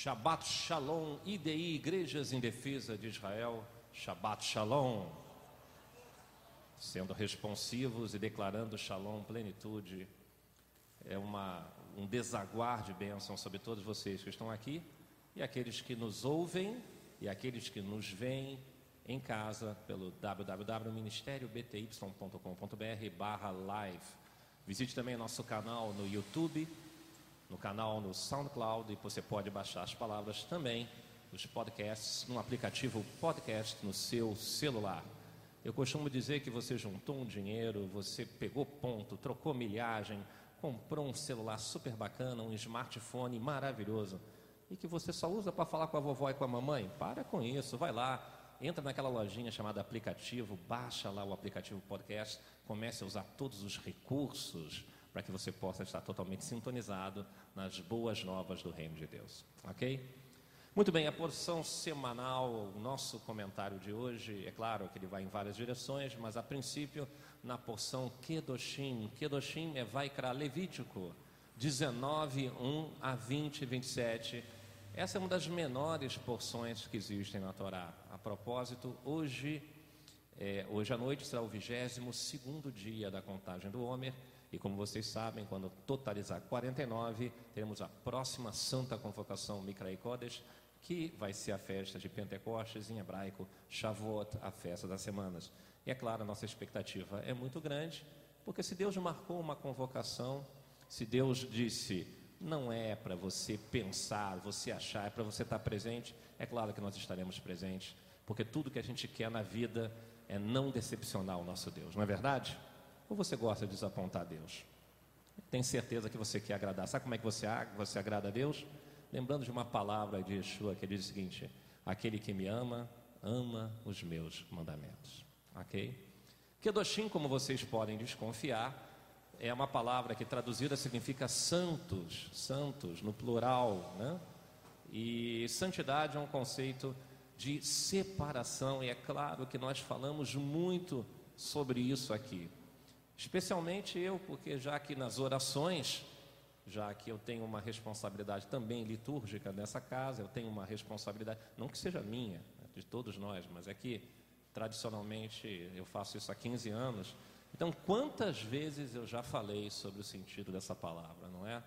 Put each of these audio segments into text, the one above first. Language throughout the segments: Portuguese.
Shabbat Shalom, IDI, Igrejas em Defesa de Israel, Shabbat Shalom. Sendo responsivos e declarando Shalom, plenitude, é uma, um desaguar de bênção sobre todos vocês que estão aqui e aqueles que nos ouvem e aqueles que nos veem em casa pelo www.ministeriobty.com.br barra live. Visite também nosso canal no YouTube, no canal no SoundCloud e você pode baixar as palavras também dos podcasts no aplicativo podcast no seu celular. Eu costumo dizer que você juntou um dinheiro, você pegou ponto, trocou milhagem, comprou um celular super bacana, um smartphone maravilhoso e que você só usa para falar com a vovó e com a mamãe. Para com isso, vai lá, entra naquela lojinha chamada aplicativo, baixa lá o aplicativo podcast, comece a usar todos os recursos para que você possa estar totalmente sintonizado nas boas novas do Reino de Deus. Ok? Muito bem, a porção semanal, o nosso comentário de hoje, é claro que ele vai em várias direções, mas a princípio na porção Kedoshim. Kedoshim é Vaikra Levítico 19, 1 a 20, 27 essa é uma das menores porções que existem na Torá. A propósito, hoje, é, hoje à noite será o 22 dia da contagem do Homer. E como vocês sabem, quando totalizar 49, teremos a próxima Santa Convocação Mikrai Kodesh, que vai ser a festa de Pentecostes, em hebraico, Shavuot, a festa das semanas. E é claro, a nossa expectativa é muito grande, porque se Deus marcou uma convocação, se Deus disse, não é para você pensar, você achar, é para você estar presente. É claro que nós estaremos presentes, porque tudo que a gente quer na vida é não decepcionar o nosso Deus, não é verdade? Ou você gosta de desapontar Deus? Tem certeza que você quer agradar? Sabe como é que você, você agrada a Deus? Lembrando de uma palavra de Yeshua que diz o seguinte: Aquele que me ama, ama os meus mandamentos. Ok? Kedoshim, como vocês podem desconfiar, é uma palavra que traduzida significa santos, santos no plural, né? E santidade é um conceito de separação, e é claro que nós falamos muito sobre isso aqui. Especialmente eu, porque já que nas orações, já que eu tenho uma responsabilidade também litúrgica nessa casa, eu tenho uma responsabilidade, não que seja minha, né, de todos nós, mas é que tradicionalmente eu faço isso há 15 anos, então, quantas vezes eu já falei sobre o sentido dessa palavra, não é?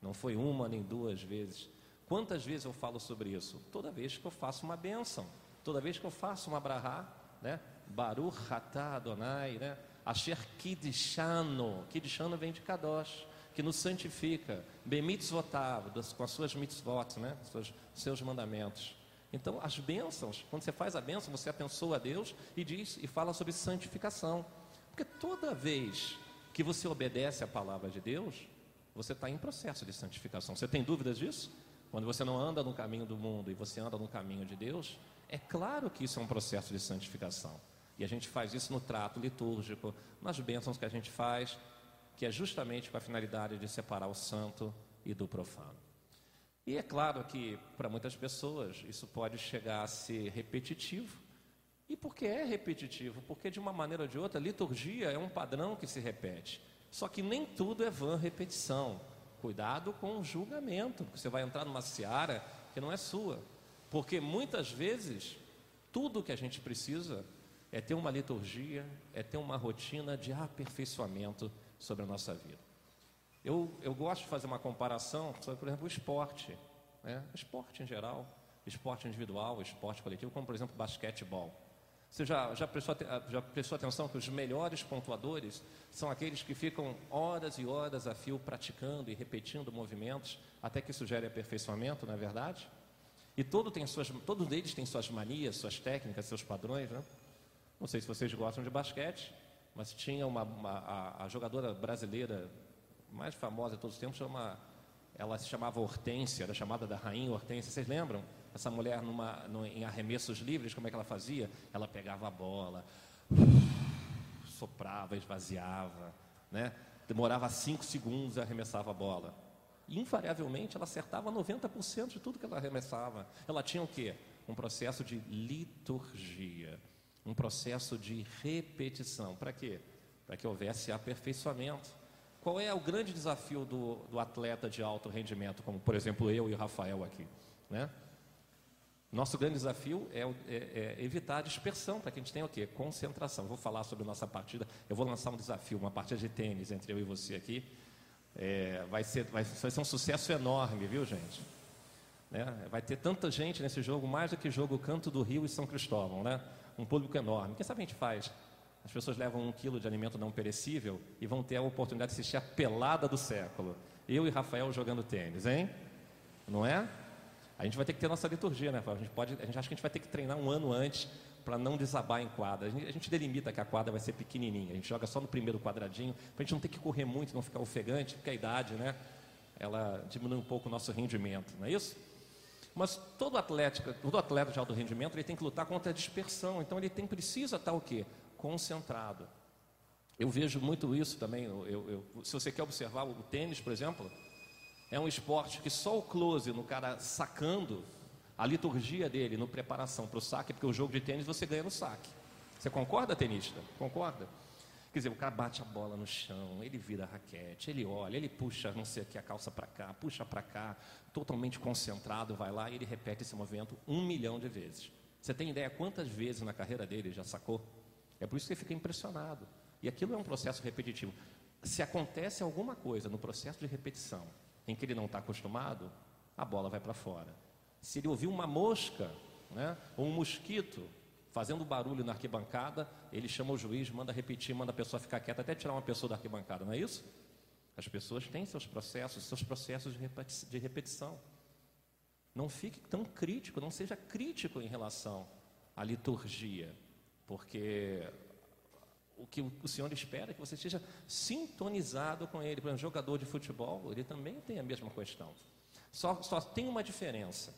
Não foi uma nem duas vezes. Quantas vezes eu falo sobre isso? Toda vez que eu faço uma bênção, toda vez que eu faço uma brahá, né? Baruch Hatá Adonai, né? Asher Kidishano, Kidishano vem de Kadosh, que nos santifica, Bemitzvotav, com as suas mitzvot, né? Seus, seus mandamentos. Então, as bênçãos, quando você faz a bênção, você abençoa a Deus e diz e fala sobre santificação. Porque toda vez que você obedece à palavra de Deus, você está em processo de santificação. Você tem dúvidas disso? Quando você não anda no caminho do mundo e você anda no caminho de Deus, é claro que isso é um processo de santificação. E a gente faz isso no trato litúrgico, nas bênçãos que a gente faz, que é justamente com a finalidade de separar o santo e do profano. E é claro que para muitas pessoas isso pode chegar a ser repetitivo, e por que é repetitivo? Porque de uma maneira ou de outra, liturgia é um padrão que se repete. Só que nem tudo é vã repetição. Cuidado com o julgamento, porque você vai entrar numa seara que não é sua. Porque muitas vezes, tudo que a gente precisa é ter uma liturgia, é ter uma rotina de aperfeiçoamento sobre a nossa vida. Eu, eu gosto de fazer uma comparação sobre, por exemplo, o esporte. Né? Esporte em geral, esporte individual, esporte coletivo, como por exemplo basquetebol. Você já, já, prestou, já prestou atenção que os melhores pontuadores são aqueles que ficam horas e horas a fio praticando e repetindo movimentos até que isso gere aperfeiçoamento, não é verdade? E todo tem suas, todos eles têm suas manias, suas técnicas, seus padrões. Né? Não sei se vocês gostam de basquete, mas tinha uma, uma a, a, jogadora brasileira mais famosa de todos os tempos, chama, ela se chamava Hortência, era chamada da Rainha Hortência. Vocês lembram? essa mulher numa, no, em arremessos livres, como é que ela fazia? Ela pegava a bola, soprava, esvaziava, né? demorava cinco segundos e arremessava a bola. invariavelmente ela acertava 90% de tudo que ela arremessava. Ela tinha o quê? Um processo de liturgia, um processo de repetição. Para quê? Para que houvesse aperfeiçoamento. Qual é o grande desafio do, do atleta de alto rendimento, como por exemplo eu e o Rafael aqui? Né? Nosso grande desafio é, é, é evitar a dispersão, para que a gente tenha o quê? Concentração. Vou falar sobre nossa partida, eu vou lançar um desafio, uma partida de tênis entre eu e você aqui. É, vai, ser, vai, vai ser um sucesso enorme, viu gente? Né? Vai ter tanta gente nesse jogo, mais do que jogo Canto do Rio e São Cristóvão, né? Um público enorme. Quem sabe a gente faz? As pessoas levam um quilo de alimento não perecível e vão ter a oportunidade de assistir a pelada do século. Eu e Rafael jogando tênis, hein? Não é? A gente vai ter que ter nossa liturgia, né? A gente, pode, a gente acha que a gente vai ter que treinar um ano antes para não desabar em quadra. A gente, a gente, delimita que a quadra vai ser pequenininha. A gente joga só no primeiro quadradinho, para a gente não ter que correr muito, não ficar ofegante, porque a idade, né? Ela diminui um pouco o nosso rendimento, não é isso? Mas todo atleta, todo atleta de alto rendimento, ele tem que lutar contra a dispersão. Então ele tem precisa estar o quê? Concentrado. Eu vejo muito isso também. Eu, eu, se você quer observar o tênis, por exemplo, é um esporte que só o close no cara sacando a liturgia dele no preparação para o saque, porque o jogo de tênis você ganha no saque. Você concorda, tenista? Concorda? Quer dizer, o cara bate a bola no chão, ele vira a raquete, ele olha, ele puxa, não sei aqui, a calça para cá, puxa para cá, totalmente concentrado, vai lá e ele repete esse movimento um milhão de vezes. Você tem ideia quantas vezes na carreira dele ele já sacou? É por isso que ele fica impressionado. E aquilo é um processo repetitivo. Se acontece alguma coisa no processo de repetição em que ele não está acostumado, a bola vai para fora. Se ele ouvir uma mosca, né, ou um mosquito fazendo barulho na arquibancada, ele chama o juiz, manda repetir, manda a pessoa ficar quieta, até tirar uma pessoa da arquibancada, não é isso? As pessoas têm seus processos, seus processos de repetição. Não fique tão crítico, não seja crítico em relação à liturgia, porque o que o Senhor espera é que você esteja sintonizado com Ele. Por exemplo, jogador de futebol, ele também tem a mesma questão. Só, só tem uma diferença.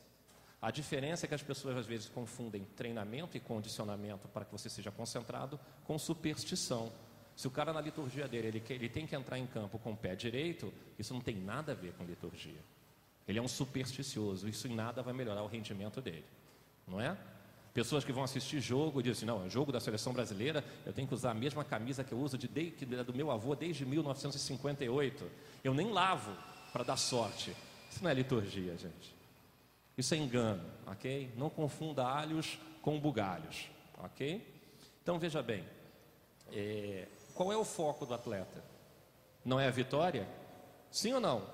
A diferença é que as pessoas às vezes confundem treinamento e condicionamento para que você seja concentrado com superstição. Se o cara na liturgia dele ele, ele tem que entrar em campo com o pé direito, isso não tem nada a ver com liturgia. Ele é um supersticioso, isso em nada vai melhorar o rendimento dele, não é? Pessoas que vão assistir jogo dizem: não, é jogo da seleção brasileira, eu tenho que usar a mesma camisa que eu uso de, é do meu avô desde 1958. Eu nem lavo para dar sorte. Isso não é liturgia, gente. Isso é engano, ok? Não confunda alhos com bugalhos, ok? Então veja bem, é, qual é o foco do atleta? Não é a vitória? Sim ou não?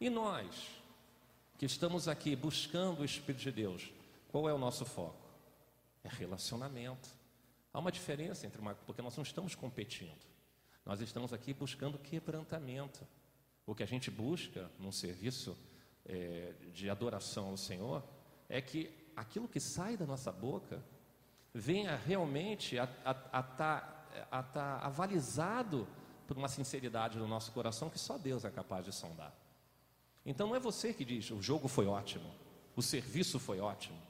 E nós, que estamos aqui buscando o Espírito de Deus, qual é o nosso foco? É relacionamento. Há uma diferença entre uma, porque nós não estamos competindo. Nós estamos aqui buscando quebrantamento. O que a gente busca num serviço é, de adoração ao Senhor é que aquilo que sai da nossa boca venha realmente a estar tá, tá avalizado por uma sinceridade do nosso coração que só Deus é capaz de sondar. Então não é você que diz o jogo foi ótimo, o serviço foi ótimo,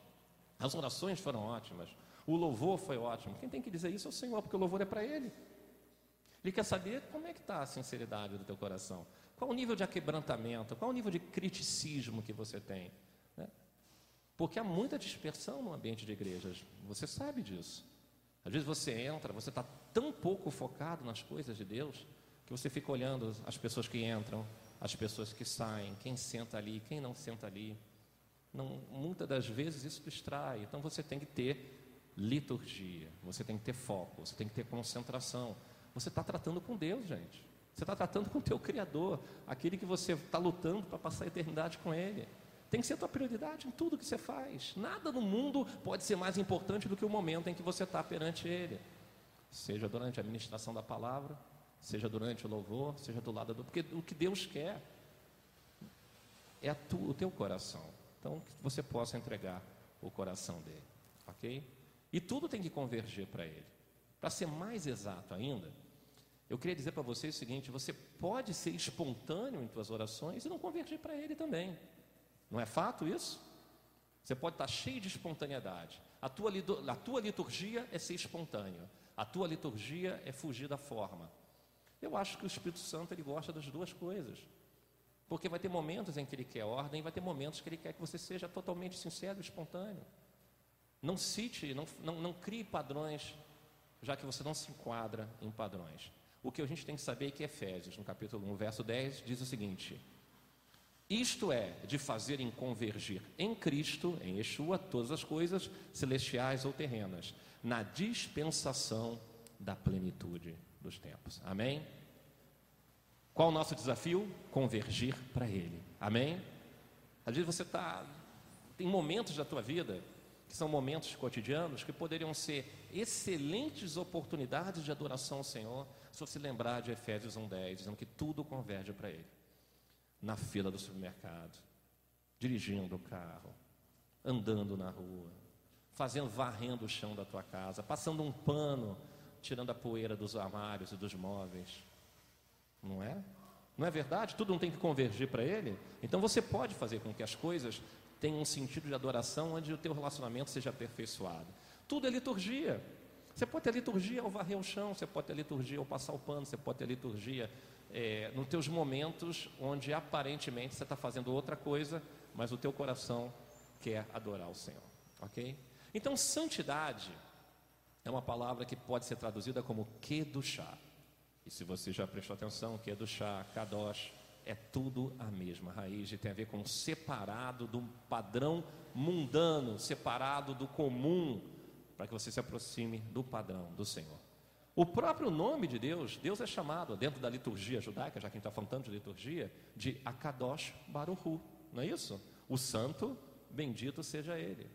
as orações foram ótimas, o louvor foi ótimo. Quem tem que dizer isso é o Senhor, porque o louvor é para Ele. Ele quer saber como é que está a sinceridade do teu coração. Qual o nível de aquebrantamento? Qual o nível de criticismo que você tem? Né? Porque há muita dispersão no ambiente de igrejas, você sabe disso. Às vezes você entra, você está tão pouco focado nas coisas de Deus, que você fica olhando as pessoas que entram, as pessoas que saem, quem senta ali, quem não senta ali. Não, muitas das vezes isso distrai. Então você tem que ter liturgia, você tem que ter foco, você tem que ter concentração. Você está tratando com Deus, gente. Você está tratando com o teu Criador, aquele que você está lutando para passar a eternidade com Ele. Tem que ser a tua prioridade em tudo que você faz. Nada no mundo pode ser mais importante do que o momento em que você está perante Ele. Seja durante a ministração da palavra, seja durante o louvor, seja do lado do. Porque o que Deus quer é tu, o teu coração. Então, que você possa entregar o coração dele. Ok? E tudo tem que converger para Ele. Para ser mais exato ainda, eu queria dizer para vocês o seguinte: você pode ser espontâneo em suas orações e não convergir para Ele também. Não é fato isso? Você pode estar cheio de espontaneidade. A tua, a tua liturgia é ser espontâneo. A tua liturgia é fugir da forma. Eu acho que o Espírito Santo ele gosta das duas coisas. Porque vai ter momentos em que ele quer ordem, e vai ter momentos que ele quer que você seja totalmente sincero e espontâneo. Não cite, não, não, não crie padrões, já que você não se enquadra em padrões. O que a gente tem que saber é que Efésios, no capítulo 1, verso 10, diz o seguinte: Isto é, de fazerem convergir em Cristo, em Yeshua, todas as coisas, celestiais ou terrenas, na dispensação da plenitude dos tempos. Amém? Qual o nosso desafio? Convergir para Ele. Amém? Às vezes você está. Tem momentos da tua vida que são momentos cotidianos que poderiam ser excelentes oportunidades de adoração ao Senhor, se você lembrar de Efésios 1,10, dizendo que tudo converge para Ele. Na fila do supermercado, dirigindo o carro, andando na rua, fazendo, varrendo o chão da tua casa, passando um pano, tirando a poeira dos armários e dos móveis. Não é? Não é verdade? Tudo não tem que convergir para Ele? Então você pode fazer com que as coisas tenham um sentido de adoração onde o teu relacionamento seja aperfeiçoado. Tudo é liturgia. Você pode ter liturgia ao varrer o chão, você pode ter liturgia ao passar o pano, você pode ter liturgia é, nos teus momentos onde aparentemente você está fazendo outra coisa, mas o teu coração quer adorar o Senhor. Ok? Então, santidade é uma palavra que pode ser traduzida como chá. E se você já prestou atenção, chá, kadosh, é tudo a mesma raiz e tem a ver com separado do padrão mundano, separado do comum, para que você se aproxime do padrão do Senhor. O próprio nome de Deus, Deus é chamado, dentro da liturgia judaica, já que a gente está falando tanto de liturgia, de Akadosh Baruhu, não é isso? O santo, bendito seja ele.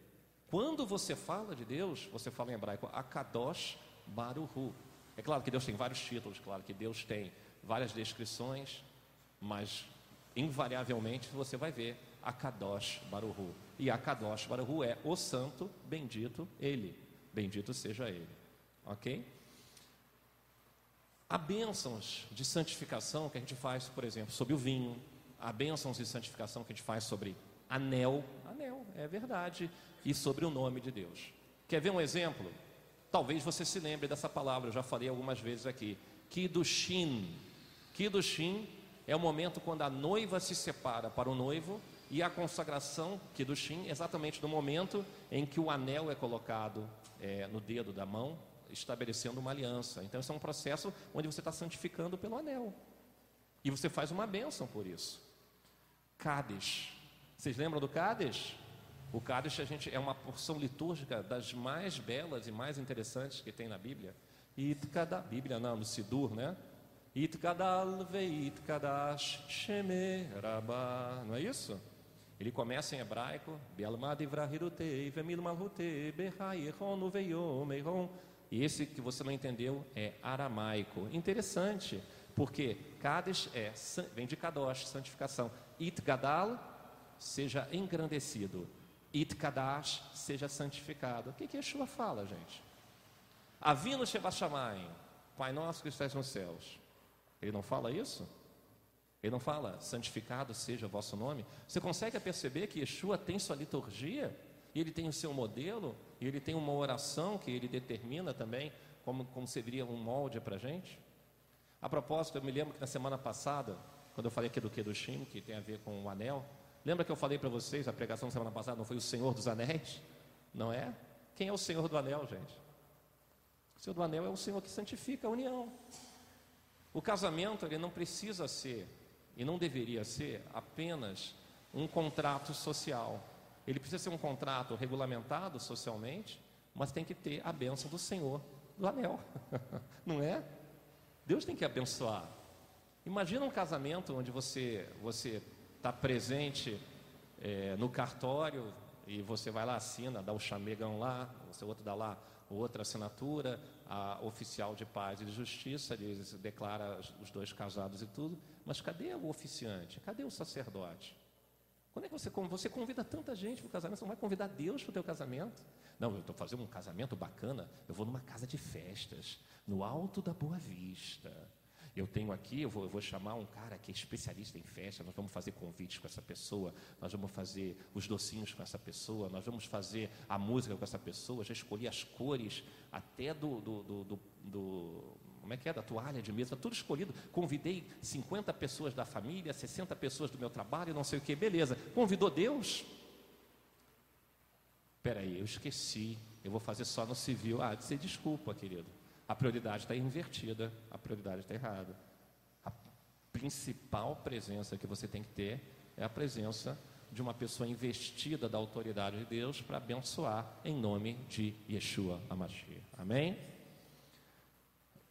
Quando você fala de Deus, você fala em hebraico Akadosh Baruhu. É claro que Deus tem vários títulos, claro que Deus tem várias descrições, mas invariavelmente você vai ver Akadosh Baruhu. E Akadosh Baruhu é o santo, bendito ele. Bendito seja ele. Ok? Há bênçãos de santificação que a gente faz, por exemplo, sobre o vinho. Há bênçãos de santificação que a gente faz sobre anel. Anel, é verdade. E sobre o nome de Deus. Quer ver um exemplo? Talvez você se lembre dessa palavra, eu já falei algumas vezes aqui. Kidushin. Kidushin é o momento quando a noiva se separa para o noivo e a consagração Kidushin, exatamente no momento em que o anel é colocado é, no dedo da mão, estabelecendo uma aliança. Então, isso é um processo onde você está santificando pelo anel. E você faz uma bênção por isso. Cádiz. Vocês lembram do Cádiz? O Cádiz a gente, é uma porção litúrgica das mais belas e mais interessantes que tem na Bíblia. Cada Bíblia, não, no Sidur, né? Itkadal veitkadash shemerabá. Não é isso? Ele começa em hebraico, e esse que você não entendeu é aramaico. Interessante, porque Kadesh é, vem de Kadosh, santificação. Itgadal, seja engrandecido. Itkadash, seja santificado. O que, que Yeshua fala, gente? Avino Shebashamayim, Pai nosso que estás nos céus. Ele não fala isso? Ele não fala, santificado seja o vosso nome. Você consegue perceber que Yeshua tem sua liturgia, e ele tem o seu modelo, e ele tem uma oração que ele determina também, como, como seria um molde para a gente? A propósito, eu me lembro que na semana passada, quando eu falei aqui do Kedushim, que tem a ver com o anel, lembra que eu falei para vocês, a pregação da semana passada não foi o Senhor dos Anéis? Não é? Quem é o Senhor do Anel, gente? O Senhor do Anel é o Senhor que santifica a união. O casamento ele não precisa ser e não deveria ser apenas um contrato social. Ele precisa ser um contrato regulamentado socialmente, mas tem que ter a bênção do Senhor do anel, não é? Deus tem que abençoar. Imagina um casamento onde você você está presente é, no cartório e você vai lá assina, dá o chamegão lá, o outro dá lá outra assinatura, a oficial de paz e de justiça, ele declara os dois casados e tudo, mas cadê o oficiante? Cadê o sacerdote? Quando é que você, você convida tanta gente para o casamento, você não vai convidar Deus para o teu casamento? Não, eu estou fazendo um casamento bacana, eu vou numa casa de festas, no alto da Boa Vista. Eu tenho aqui, eu vou, eu vou, chamar um cara que é especialista em festa, nós vamos fazer convites com essa pessoa, nós vamos fazer os docinhos com essa pessoa, nós vamos fazer a música com essa pessoa, já escolhi as cores até do, do, do, do como é que é, da toalha de mesa, tudo escolhido. Convidei 50 pessoas da família, 60 pessoas do meu trabalho, não sei o que, beleza. Convidou Deus? Espera aí, eu esqueci, eu vou fazer só no civil. Ah, dizer desculpa, querido. A prioridade está invertida, a prioridade está errada. A principal presença que você tem que ter é a presença de uma pessoa investida da autoridade de Deus para abençoar em nome de Yeshua Amashia. Amém?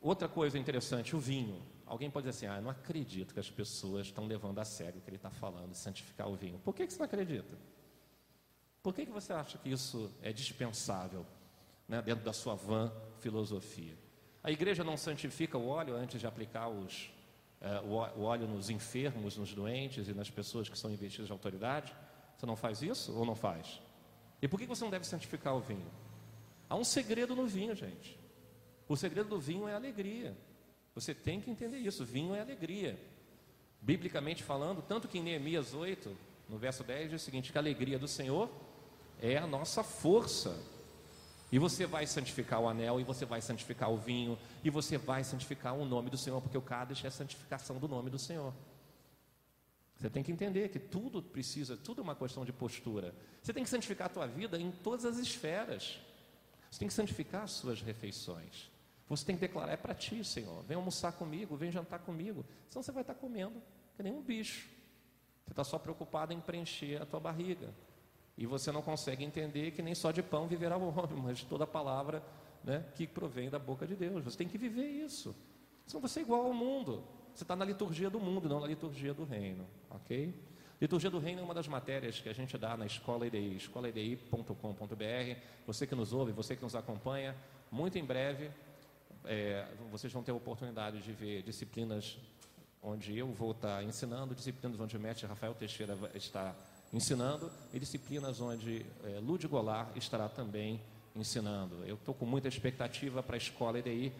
Outra coisa interessante, o vinho. Alguém pode dizer assim: ah, eu não acredito que as pessoas estão levando a sério o que ele está falando, santificar o vinho. Por que, que você não acredita? Por que, que você acha que isso é dispensável né, dentro da sua van filosofia? A igreja não santifica o óleo antes de aplicar os, é, o óleo nos enfermos, nos doentes e nas pessoas que são investidas de autoridade? Você não faz isso ou não faz? E por que você não deve santificar o vinho? Há um segredo no vinho, gente. O segredo do vinho é a alegria. Você tem que entender isso. Vinho é alegria. Biblicamente falando, tanto que em Neemias 8, no verso 10, diz o seguinte: que a alegria do Senhor é a nossa força. E você vai santificar o anel, e você vai santificar o vinho, e você vai santificar o nome do Senhor, porque o Cádiz é a santificação do nome do Senhor. Você tem que entender que tudo precisa, tudo é uma questão de postura. Você tem que santificar a tua vida em todas as esferas. Você tem que santificar as suas refeições. Você tem que declarar, é para ti, Senhor. Vem almoçar comigo, vem jantar comigo. Senão você vai estar comendo que nem um bicho. Você está só preocupado em preencher a tua barriga. E você não consegue entender que nem só de pão viverá o homem, mas de toda palavra né, que provém da boca de Deus. Você tem que viver isso. Senão você é igual ao mundo. Você está na liturgia do mundo, não na liturgia do reino. Ok? Liturgia do Reino é uma das matérias que a gente dá na Escola EDI, escolaedi.com.br. Você que nos ouve, você que nos acompanha, muito em breve é, vocês vão ter a oportunidade de ver disciplinas onde eu vou estar ensinando, disciplinas onde o mestre Rafael Teixeira está ensinando e disciplinas onde é, Lud Goulart estará também ensinando. Eu estou com muita expectativa para a escola EDI,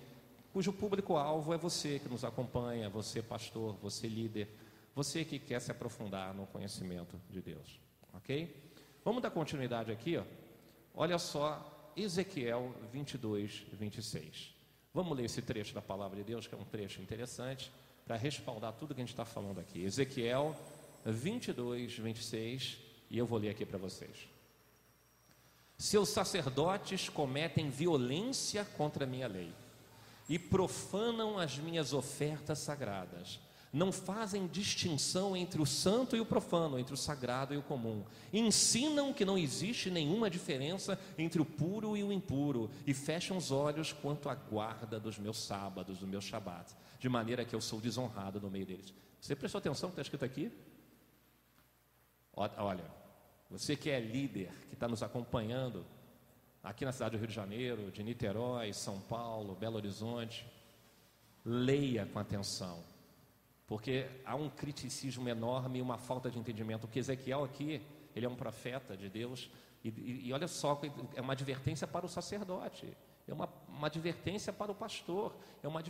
cujo público-alvo é você que nos acompanha, você pastor, você líder, você que quer se aprofundar no conhecimento de Deus. Ok? Vamos dar continuidade aqui, ó. Olha só, Ezequiel 22, 26. Vamos ler esse trecho da palavra de Deus, que é um trecho interessante, para respaldar tudo que a gente está falando aqui. Ezequiel 22, 26, e eu vou ler aqui para vocês. Seus sacerdotes cometem violência contra a minha lei e profanam as minhas ofertas sagradas. Não fazem distinção entre o santo e o profano, entre o sagrado e o comum. Ensinam que não existe nenhuma diferença entre o puro e o impuro e fecham os olhos quanto à guarda dos meus sábados, do meu shabat, de maneira que eu sou desonrado no meio deles. Você prestou atenção no que está escrito aqui? Olha, você que é líder, que está nos acompanhando aqui na cidade do Rio de Janeiro, de Niterói, São Paulo, Belo Horizonte, leia com atenção, porque há um criticismo enorme e uma falta de entendimento. Porque Ezequiel aqui, ele é um profeta de Deus, e, e, e olha só, é uma advertência para o sacerdote, é uma, uma advertência para o pastor, é uma,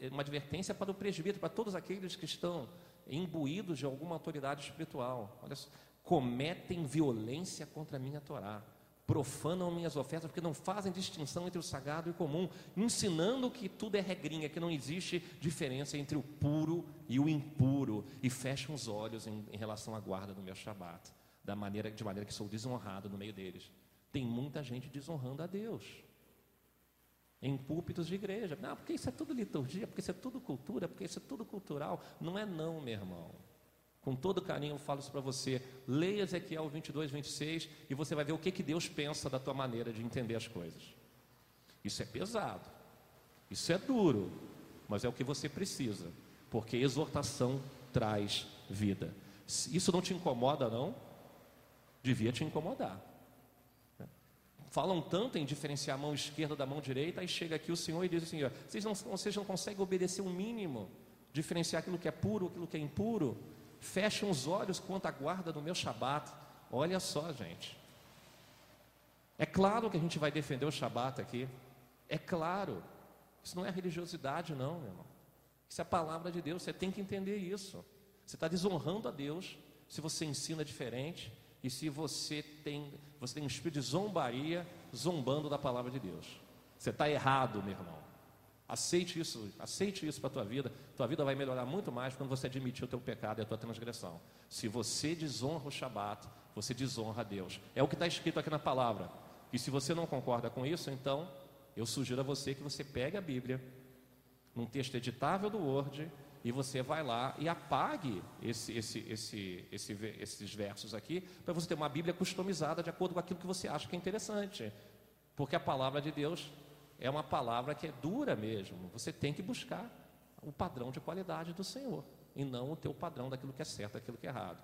é uma advertência para o presbítero, para todos aqueles que estão imbuídos de alguma autoridade espiritual. Olha cometem violência contra a minha Torá, profanam minhas ofertas porque não fazem distinção entre o sagrado e o comum, ensinando que tudo é regrinha, que não existe diferença entre o puro e o impuro, e fecham os olhos em, em relação à guarda do meu Shabat, da maneira, de maneira que sou desonrado no meio deles. Tem muita gente desonrando a Deus. Em púlpitos de igreja. Não, porque isso é tudo liturgia, porque isso é tudo cultura, porque isso é tudo cultural. Não é não, meu irmão. Com todo carinho eu falo isso para você. Leia Ezequiel 22, 26 e você vai ver o que, que Deus pensa da tua maneira de entender as coisas. Isso é pesado, isso é duro, mas é o que você precisa, porque exortação traz vida. Isso não te incomoda, não? Devia te incomodar. Falam tanto em diferenciar a mão esquerda da mão direita, aí chega aqui o Senhor e diz assim: vocês, não, vocês não conseguem obedecer o um mínimo, diferenciar aquilo que é puro, aquilo que é impuro fecham os olhos quanto à guarda do meu Shabat. Olha só, gente. É claro que a gente vai defender o Shabat aqui. É claro. Isso não é religiosidade, não, meu irmão. Isso é a palavra de Deus. Você tem que entender isso. Você está desonrando a Deus se você ensina diferente e se você tem, você tem um espírito de zombaria zombando da palavra de Deus. Você está errado, meu irmão. Aceite isso, aceite isso para a tua vida. Tua vida vai melhorar muito mais quando você admitir o teu pecado e a tua transgressão. Se você desonra o Shabat, você desonra a Deus. É o que está escrito aqui na palavra. E se você não concorda com isso, então Eu sugiro a você que você pegue a Bíblia, num texto editável do Word, e você vai lá e apague esse, esse, esse, esses versos aqui, para você ter uma Bíblia customizada de acordo com aquilo que você acha que é interessante. Porque a palavra de Deus é uma palavra que é dura mesmo. Você tem que buscar o padrão de qualidade do Senhor e não o teu padrão daquilo que é certo, daquilo que é errado.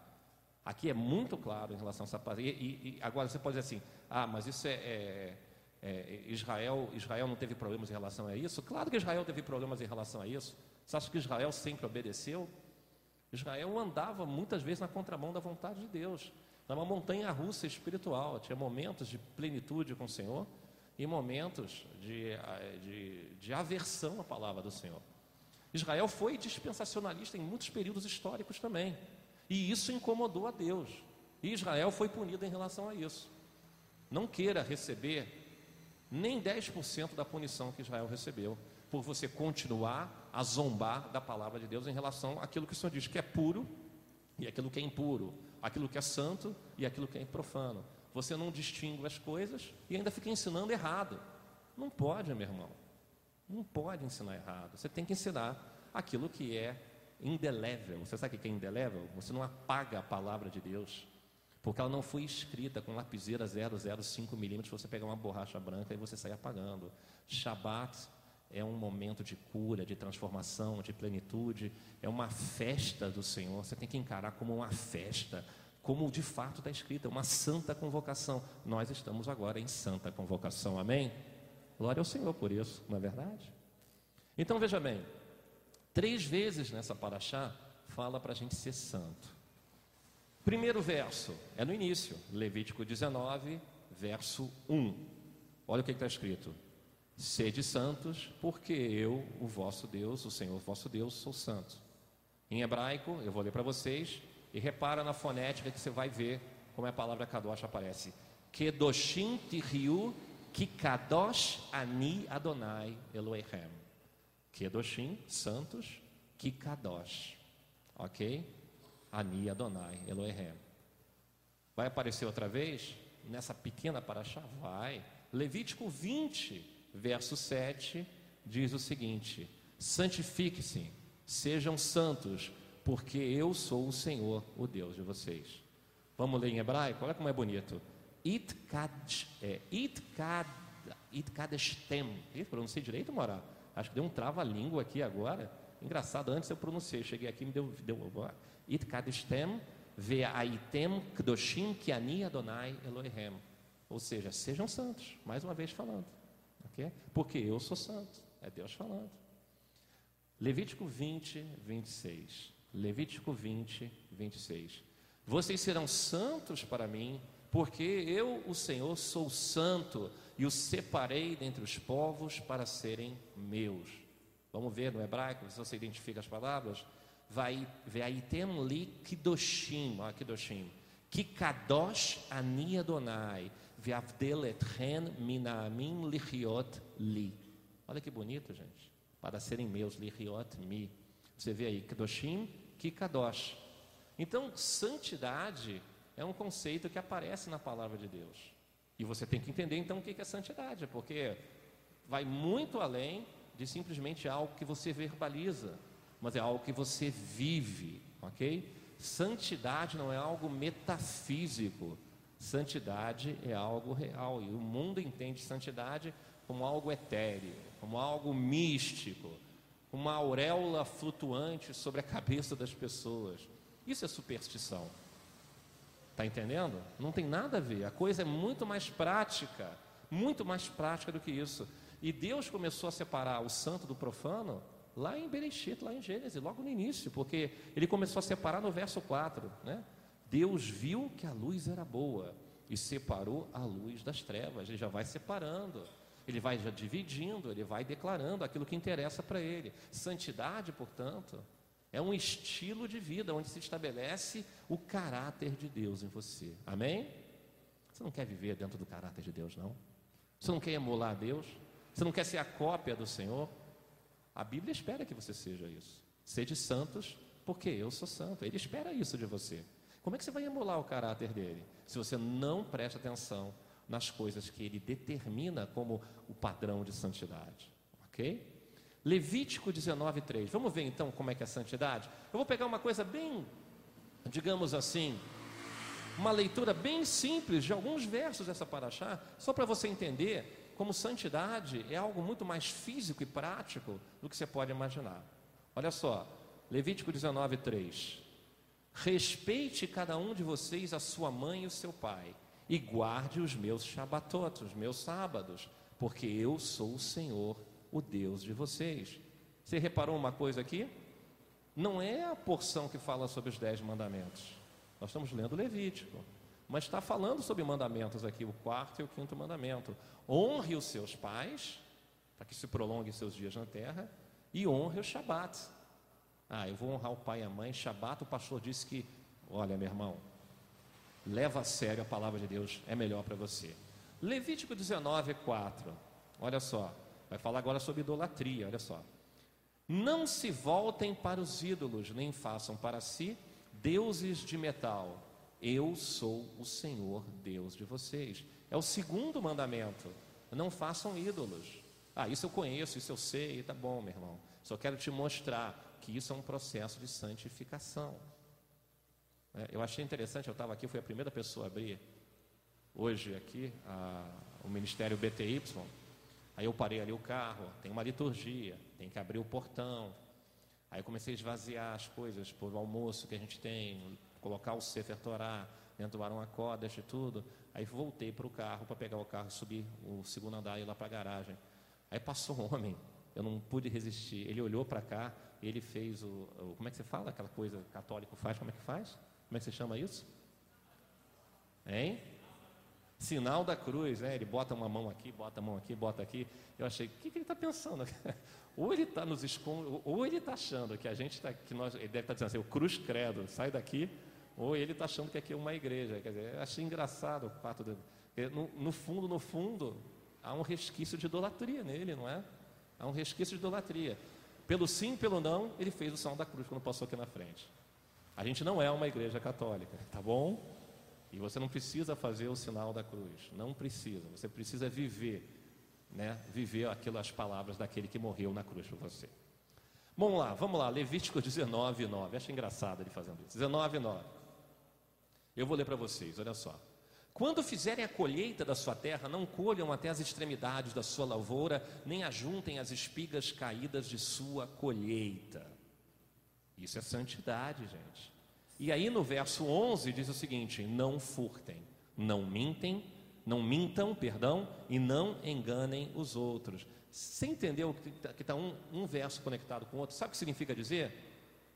Aqui é muito claro em relação a essa parte. E, e, agora você pode dizer assim: ah, mas isso é, é, é, Israel. Israel não teve problemas em relação a isso? Claro que Israel teve problemas em relação a isso. Você acha que Israel sempre obedeceu? Israel andava muitas vezes na contramão da vontade de Deus. Era uma montanha russa espiritual. Tinha momentos de plenitude com o Senhor e momentos de, de, de aversão à palavra do Senhor. Israel foi dispensacionalista em muitos períodos históricos também. E isso incomodou a Deus. E Israel foi punido em relação a isso. Não queira receber nem 10% da punição que Israel recebeu, por você continuar a zombar da palavra de Deus em relação àquilo que o Senhor diz que é puro e aquilo que é impuro, aquilo que é santo e aquilo que é profano. Você não distingue as coisas e ainda fica ensinando errado. Não pode, meu irmão. Não pode ensinar errado. Você tem que ensinar aquilo que é indelével. Você sabe o que é indelével? Você não apaga a palavra de Deus. Porque ela não foi escrita com lapiseira 005 milímetros, você pegar uma borracha branca e você sair apagando. Shabat é um momento de cura, de transformação, de plenitude, é uma festa do Senhor. Você tem que encarar como uma festa, como de fato está escrita, uma santa convocação. Nós estamos agora em santa convocação, amém? Glória ao Senhor por isso, não é verdade? Então veja bem, três vezes nessa paraxá fala para a gente ser santo. Primeiro verso é no início, Levítico 19, verso 1. Olha o que está escrito: Sede santos, porque eu, o vosso Deus, o Senhor vosso Deus, sou santo. Em hebraico, eu vou ler para vocês, e repara na fonética que você vai ver como é a palavra kadosh aparece. Kedoshim tirriu que Kadosh Ani Adonai Elohim. Kedoshim, santos, que Kadosh. Ok? Ani Adonai Elohim. Vai aparecer outra vez? Nessa pequena paraxá? Vai. Levítico 20, verso 7, diz o seguinte: Santifique-se, sejam santos, porque eu sou o Senhor, o Deus de vocês. Vamos ler em hebraico? Olha como é bonito. Itkad, é, Itkad, Itkadestem. Ih, pronunciei direito, Mora? Acho que deu um trava-língua aqui agora. Engraçado, antes eu pronunciei, cheguei aqui e me deu. deu Itkadestem ve'aitem kdoshim kiani Adonai Elohim. Ou seja, sejam santos, mais uma vez falando. Okay? Porque eu sou santo, é Deus falando. Levítico 20, 26. Levítico 20, 26. Vocês serão santos para mim, porque eu, o Senhor, sou santo e os separei dentre os povos para serem meus. Vamos ver no hebraico, se você identifica as palavras. Vai, ve'aitem li kidoshim, ó, kidoshim. Ki kadosh ani Adonai, ve'avdel etchen minamim lichiot li. Olha que bonito, gente. Para serem meus, lichiot mi. Você vê aí, kidoshim, ki kadosh. Então, santidade é um conceito que aparece na palavra de Deus. E você tem que entender então o que é santidade, porque vai muito além de simplesmente algo que você verbaliza, mas é algo que você vive, ok? Santidade não é algo metafísico, santidade é algo real. E o mundo entende santidade como algo etéreo, como algo místico, uma auréola flutuante sobre a cabeça das pessoas. Isso é superstição. Está entendendo? Não tem nada a ver. A coisa é muito mais prática, muito mais prática do que isso. E Deus começou a separar o santo do profano lá em Bereshit, lá em Gênesis, logo no início, porque ele começou a separar no verso 4, né? Deus viu que a luz era boa e separou a luz das trevas. Ele já vai separando, ele vai já dividindo, ele vai declarando aquilo que interessa para ele. Santidade, portanto, é um estilo de vida onde se estabelece o caráter de Deus em você. Amém? Você não quer viver dentro do caráter de Deus, não? Você não quer emular Deus? Você não quer ser a cópia do Senhor? A Bíblia espera que você seja isso. Sede santos, porque eu sou santo. Ele espera isso de você. Como é que você vai emular o caráter dele? Se você não presta atenção nas coisas que ele determina como o padrão de santidade. Ok? Levítico 19, 3. Vamos ver então como é que é a santidade? Eu vou pegar uma coisa bem, digamos assim, uma leitura bem simples de alguns versos dessa paraxá, só para você entender como santidade é algo muito mais físico e prático do que você pode imaginar. Olha só, Levítico 19, 3. Respeite cada um de vocês a sua mãe e o seu pai, e guarde os meus shabatotos, os meus sábados, porque eu sou o Senhor, o Deus de vocês. Você reparou uma coisa aqui? Não é a porção que fala sobre os dez mandamentos. Nós estamos lendo Levítico, mas está falando sobre mandamentos aqui, o quarto e o quinto mandamento. Honre os seus pais, para que se prolongue seus dias na terra, e honre o Shabat. Ah, eu vou honrar o pai e a mãe. Shabat, o pastor disse que, olha, meu irmão, leva a sério a palavra de Deus, é melhor para você. Levítico 19, 4. Olha só, vai falar agora sobre idolatria, olha só. Não se voltem para os ídolos, nem façam para si deuses de metal. Eu sou o Senhor Deus de vocês. É o segundo mandamento. Não façam ídolos. Ah, isso eu conheço, isso eu sei, tá bom, meu irmão. Só quero te mostrar que isso é um processo de santificação. É, eu achei interessante, eu estava aqui, fui a primeira pessoa a abrir hoje aqui a, o Ministério BTY. Aí eu parei ali o carro, tem uma liturgia, tem que abrir o portão. Aí comecei a esvaziar as coisas o almoço que a gente tem, colocar o Sefer Torá dentro do Arão e tudo. Aí voltei para o carro para pegar o carro, subir o segundo andar e ir lá para a garagem. Aí passou um homem, eu não pude resistir. Ele olhou para cá, ele fez o, o, Como é que você fala? Aquela coisa católico faz, como é que faz? Como é que você chama isso? Hein? Sinal da cruz, né? Ele bota uma mão aqui, bota a mão aqui, bota aqui. Eu achei, o que, que ele está pensando? Ou ele está nos esconde, ou ele está achando que a gente está, que nós, ele deve estar tá dizendo assim, o cruz credo, sai daqui, ou ele está achando que aqui é uma igreja. Quer dizer, eu achei engraçado o fato de, no, no fundo, no fundo, há um resquício de idolatria nele, não é? Há um resquício de idolatria. Pelo sim, pelo não, ele fez o sinal da cruz quando passou aqui na frente. A gente não é uma igreja católica, tá bom? E você não precisa fazer o sinal da cruz, não precisa. Você precisa viver, né? Viver aquelas palavras daquele que morreu na cruz por você. Vamos lá, vamos lá, Levítico 19, 9. Acho engraçado ele fazendo isso. 19, 9. Eu vou ler para vocês, olha só. Quando fizerem a colheita da sua terra, não colham até as extremidades da sua lavoura, nem ajuntem as espigas caídas de sua colheita. Isso é santidade, gente. E aí no verso 11 diz o seguinte: não furtem, não mintem, não mintam, perdão, e não enganem os outros. Você entendeu que está tá um, um verso conectado com o outro? Sabe o que significa dizer?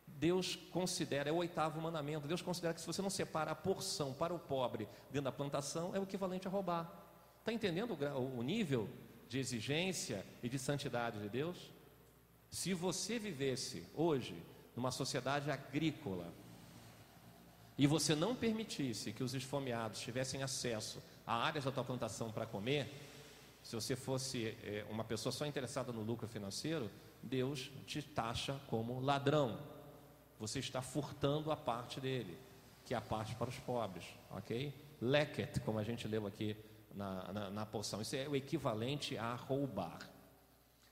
Deus considera, é o oitavo mandamento, Deus considera que se você não separa a porção para o pobre dentro da plantação, é o equivalente a roubar. Está entendendo o, o nível de exigência e de santidade de Deus? Se você vivesse hoje numa sociedade agrícola e você não permitisse que os esfomeados tivessem acesso a áreas da tua plantação para comer, se você fosse é, uma pessoa só interessada no lucro financeiro, Deus te taxa como ladrão você está furtando a parte dele, que é a parte para os pobres, ok? Leket, como a gente leu aqui na, na, na porção, isso é o equivalente a roubar.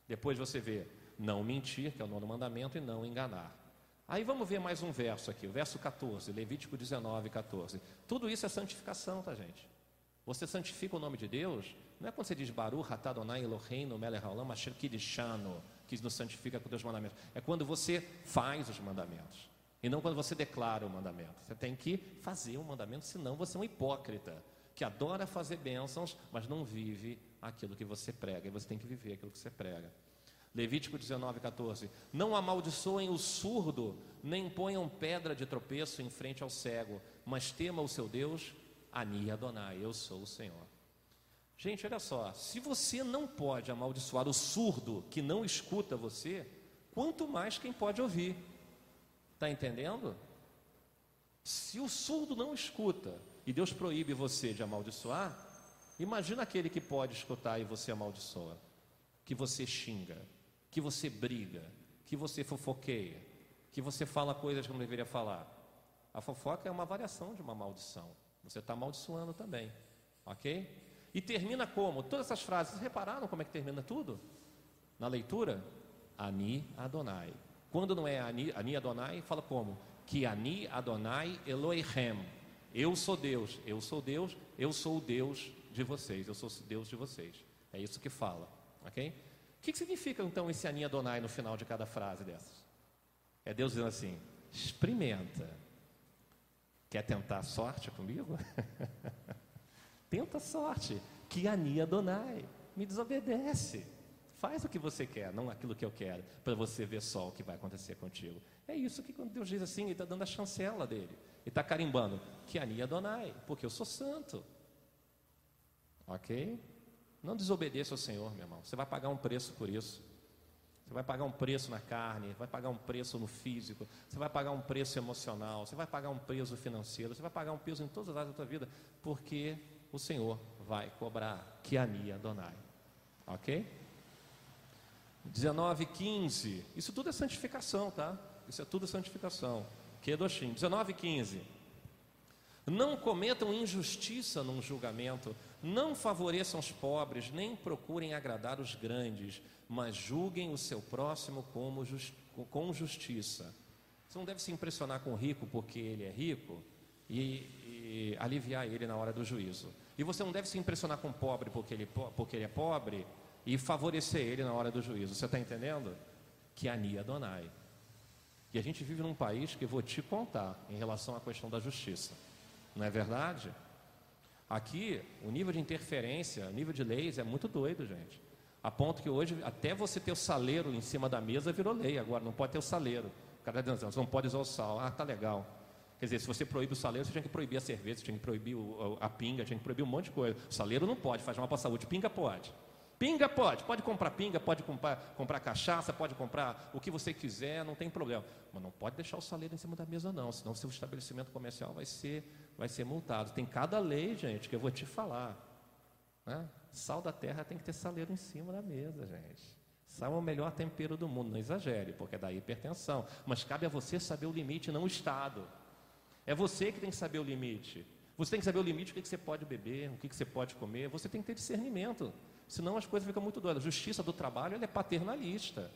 Depois você vê não mentir, que é o nono mandamento, e não enganar. Aí vamos ver mais um verso aqui, o verso 14, Levítico 19, 14. Tudo isso é santificação, tá, gente? Você santifica o nome de Deus, não é quando você diz Baruch, Hatadonai, Eloheinu, Melech Haolam, Asher Kidishano, que nos santifica com os mandamentos. É quando você faz os mandamentos. E não quando você declara o mandamento. Você tem que fazer o mandamento, senão você é um hipócrita que adora fazer bênçãos, mas não vive aquilo que você prega. E você tem que viver aquilo que você prega. Levítico 19, 14. Não amaldiçoem o surdo, nem ponham pedra de tropeço em frente ao cego, mas tema o seu Deus, Ani Adonai, eu sou o Senhor. Gente, olha só, se você não pode amaldiçoar o surdo que não escuta você, quanto mais quem pode ouvir. Está entendendo? Se o surdo não escuta e Deus proíbe você de amaldiçoar, imagina aquele que pode escutar e você amaldiçoa, que você xinga, que você briga, que você fofoqueia, que você fala coisas que não deveria falar. A fofoca é uma variação de uma maldição. Você está amaldiçoando também, ok? E termina como? Todas essas frases, vocês repararam como é que termina tudo? Na leitura? Ani Adonai. Quando não é Ani, Ani Adonai, fala como? Que Ani Adonai Elohim. Eu sou Deus, eu sou Deus, eu sou o Deus de vocês, eu sou Deus de vocês. É isso que fala, ok? O que, significa então esse Ani Adonai no final de cada frase dessas? É Deus dizendo assim: experimenta. Quer tentar a sorte comigo? Tenta a sorte. Que Ani Adonai. Me desobedece. Faz o que você quer, não aquilo que eu quero, para você ver só o que vai acontecer contigo. É isso que quando Deus diz assim, Ele está dando a chancela dele. Ele está carimbando, que Ani Adonai, porque eu sou santo. Ok? Não desobedeça ao Senhor, meu irmão. Você vai pagar um preço por isso. Você vai pagar um preço na carne, vai pagar um preço no físico, você vai pagar um preço emocional, você vai pagar um preço financeiro, você vai pagar um peso em todas as áreas da tua vida, porque o Senhor vai cobrar. Que Ani Adonai. Ok? 19, 15. Isso tudo é santificação, tá? Isso é tudo santificação. Kedoshim. 19, 15. Não cometam injustiça num julgamento, não favoreçam os pobres, nem procurem agradar os grandes, mas julguem o seu próximo just, com justiça. Você não deve se impressionar com o rico porque ele é rico e, e, aliviar ele na hora do juízo. E você não deve se impressionar com o pobre porque ele, porque ele é pobre e favorecer ele na hora do juízo. Você está entendendo? Que Ani Adonai. E a gente vive num país que vou te contar em relação à questão da justiça. Não é verdade? Aqui, o nível de interferência, o nível de leis é muito doido, gente. A ponto que hoje, até você ter o saleiro em cima da mesa virou lei. Agora, não pode ter o saleiro. O cara está dizendo, você não pode usar o sal. Ah, tá legal. Quer dizer, se você proíbe o saleiro, você tinha que proibir a cerveja, você tinha que proibir a pinga, tinha que proibir um monte de coisa. O saleiro não pode, faz mal para a saúde. Pinga pode. Pinga pode, pode comprar pinga, pode comprar, comprar cachaça, pode comprar o que você quiser, não tem problema. Mas não pode deixar o saleiro em cima da mesa, não, senão seu estabelecimento comercial vai ser, vai ser multado. Tem cada lei, gente, que eu vou te falar. Né? Sal da terra tem que ter saleiro em cima da mesa, gente. Sal é o melhor tempero do mundo, não exagere, porque é da hipertensão. Mas cabe a você saber o limite, não o Estado. É você que tem que saber o limite. Você tem que saber o limite, o que, você pode beber, o que, que você pode comer. Você tem que ter discernimento. Senão as coisas ficam muito doidas. A justiça do trabalho é paternalista.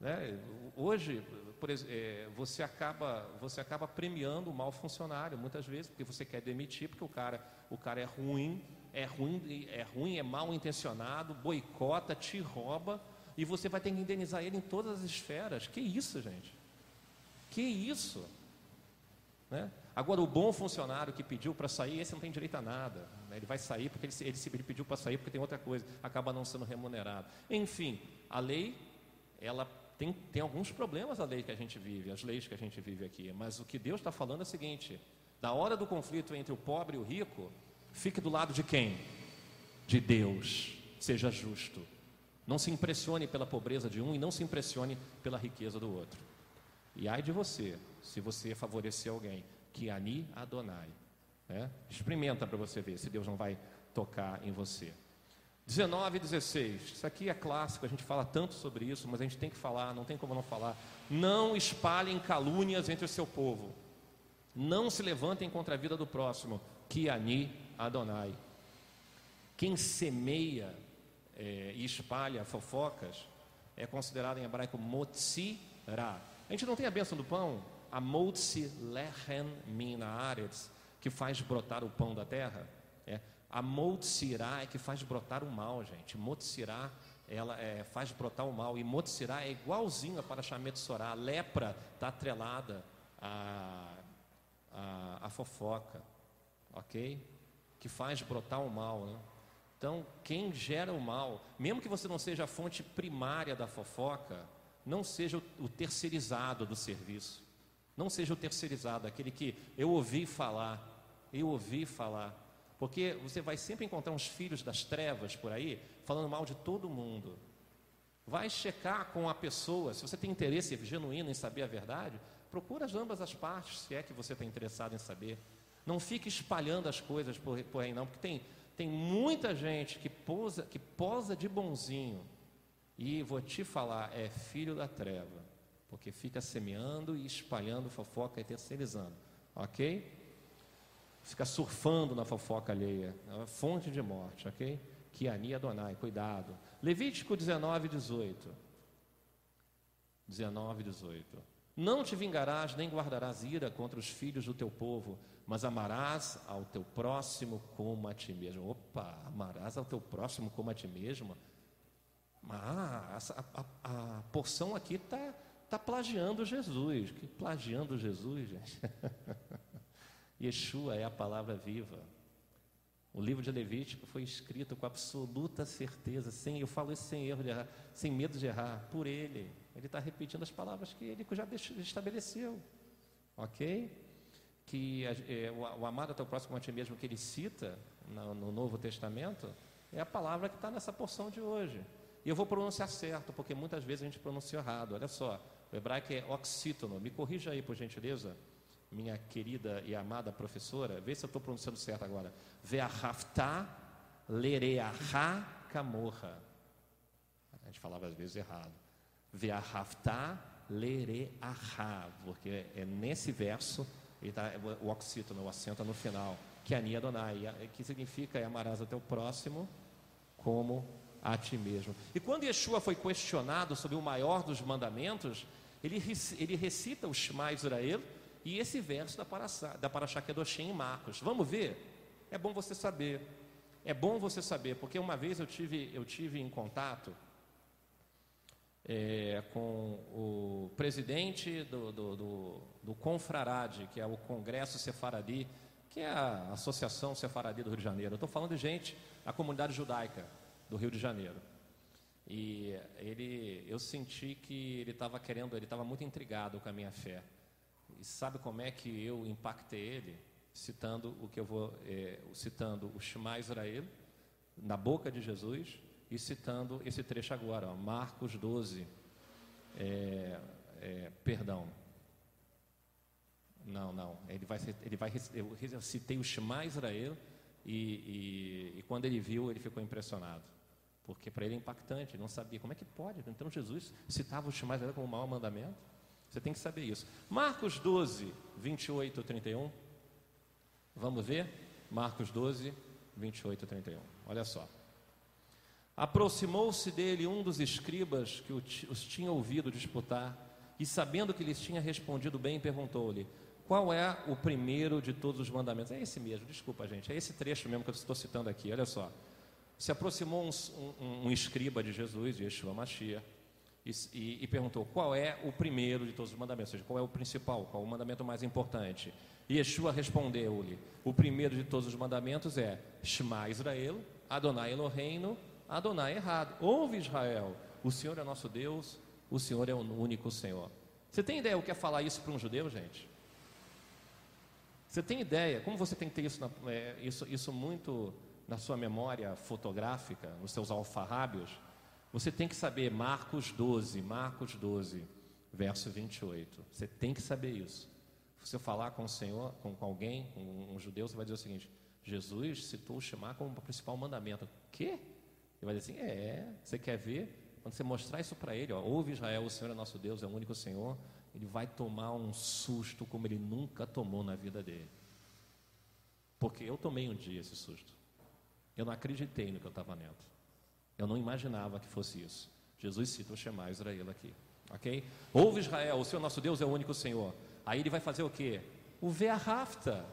Né? Hoje, por, é, você, acaba, você acaba premiando o mau funcionário, muitas vezes, porque você quer demitir, porque o cara, o cara é ruim, é ruim, é ruim, é mal intencionado, boicota, te rouba, e você vai ter que indenizar ele em todas as esferas. Que isso, gente? Que isso? Né? Agora, o bom funcionário que pediu para sair, esse não tem direito a nada. Né? Ele vai sair porque ele, ele, ele pediu para sair porque tem outra coisa, acaba não sendo remunerado. Enfim, a lei, ela tem, tem alguns problemas, a lei que a gente vive, as leis que a gente vive aqui. Mas o que Deus está falando é o seguinte: da hora do conflito entre o pobre e o rico, fique do lado de quem? De Deus. Seja justo. Não se impressione pela pobreza de um e não se impressione pela riqueza do outro. E ai de você, se você favorecer alguém que Ani Adonai. Né? Experimenta para você ver se Deus não vai tocar em você. 19 e 16. Isso aqui é clássico, a gente fala tanto sobre isso, mas a gente tem que falar, não tem como não falar. Não espalhem calúnias entre o seu povo. Não se levantem contra a vida do próximo. Que Ani Adonai. Quem semeia é, e espalha fofocas é considerado em hebraico motzirá. A gente não tem a bênção do pão, a Motzi Lechen Min que faz brotar o pão da terra. A Motzirá é que faz brotar o mal, gente. Motzirá ela é, faz brotar o mal. E Motzirá é igualzinho a Parashamet Sorá. A lepra está atrelada à, à, à, fofoca, ok? Que faz brotar o mal, né? Então, quem gera o mal, mesmo que você não seja a fonte primária da fofoca, não seja o, o terceirizado do serviço. Não seja o terceirizado, aquele que eu ouvi falar, eu ouvi falar. Porque você vai sempre encontrar uns filhos das trevas por aí, falando mal de todo mundo. Vai checar com a pessoa, se você tem interesse genuíno em saber a verdade, procura as ambas as partes, se é que você está interessado em saber. Não fique espalhando as coisas por, por aí não, porque tem, tem muita gente que posa, que posa de bonzinho. E vou te falar, é filho da treva porque fica semeando e espalhando fofoca e terceirizando, ok? Fica surfando na fofoca alheia. É uma fonte de morte, ok? Que Ani Adonai, cuidado. Levítico 19, 18. 19, 18. Não te vingarás nem guardarás ira contra os filhos do teu povo, mas amarás ao teu próximo como a ti mesmo. Opa, amarás ao teu próximo como a ti mesmo? Ah, a, a, a porção aqui está tá plagiando Jesus. Que plagiando Jesus, gente? Yeshua é a palavra viva. O livro de Levítico foi escrito com absoluta certeza, sem, eu falo isso sem erro de errar, sem medo de errar, por ele. Ele está repetindo as palavras que ele já estabeleceu. Ok? Que é, o, o amado até o próximo a ti mesmo que ele cita no, no Novo Testamento é a palavra que está nessa porção de hoje. E eu vou pronunciar certo, porque muitas vezes a gente pronuncia errado. Olha só, o hebraico é oxítono. Me corrija aí, por gentileza minha querida e amada professora, vê se eu estou pronunciando certo agora. Ve'ahavta lereaha kamorra. A gente falava às vezes errado. Ve'ahavta lereaha, porque é nesse verso tá, o oxítono, o acento no final, que é Ani Adonai, que significa amarás o teu próximo como a ti mesmo. E quando Yeshua foi questionado sobre o maior dos mandamentos, ele, ele recita o Shema Israel, e esse verso da Paraxá, da Paraxá Kedoshim em Marcos. Vamos ver? É bom você saber. É bom você saber, porque uma vez eu tive, eu tive em contato é, com o presidente do, do, do, do Confrarade, que é o Congresso Sefaradi, que é a Associação Sefaradi do Rio de Janeiro. Eu estou falando de gente da comunidade judaica do Rio de Janeiro. E ele, eu senti que ele estava querendo, ele estava muito intrigado com a minha fé. E sabe como é que eu impactei ele? Citando o que eu vou, é, citando o Shema Israel, na boca de Jesus, e citando esse trecho agora, ó, Marcos 12, é, é, perdão. Não, não, ele vai, ele vai, eu citei o Shema Israel, e, e, e quando ele viu, ele ficou impressionado porque para ele é impactante, ele não sabia como é que pode. Então Jesus citava o Shema Israel como o maior mandamento. Você tem que saber isso. Marcos 12, 28 31. Vamos ver? Marcos 12, 28 31. Olha só. Aproximou-se dele um dos escribas que os tinha ouvido disputar, e sabendo que lhes tinha respondido bem, perguntou-lhe: Qual é o primeiro de todos os mandamentos? É esse mesmo, desculpa, gente, é esse trecho mesmo que eu estou citando aqui, olha só. Se aproximou um, um, um escriba de Jesus, Yeshua Mashiach, e, e, e, perguntou qual é o primeiro de todos os mandamentos, ou seja, qual é o principal, qual é o mandamento mais importante. E Yeshua respondeu-lhe: O primeiro de todos os mandamentos é Shema Israel, Adonai Eloheinu, Adonai errado. Ouve Israel, o Senhor é nosso Deus, o Senhor é o único Senhor. Você tem ideia o que é falar isso para um judeu, gente? Você tem ideia? Como você tem que ter isso, na, é, isso, isso muito na sua memória fotográfica, nos seus alfarrábios? Você tem que saber Marcos 12, Marcos 12, verso 28. Você tem que saber isso. Se você falar com o Senhor, com, alguém, com um judeu, você vai dizer o seguinte: Jesus citou o Shema como o principal mandamento. O quê? Ele vai dizer assim: é, você quer ver? Quando você mostrar isso para ele, ó, ouve Israel, o Senhor é nosso Deus, é o único Senhor, ele vai tomar um susto como ele nunca tomou na vida dele. Porque eu tomei um dia esse susto. Eu não acreditei no que eu estava lendo. Eu não imaginava que fosse isso. Jesus cita o Shema Israel aqui. Ok? Ouve Israel, o Senhor nosso Deus é o único Senhor. Aí ele vai fazer o quê? O Ve'arrafta.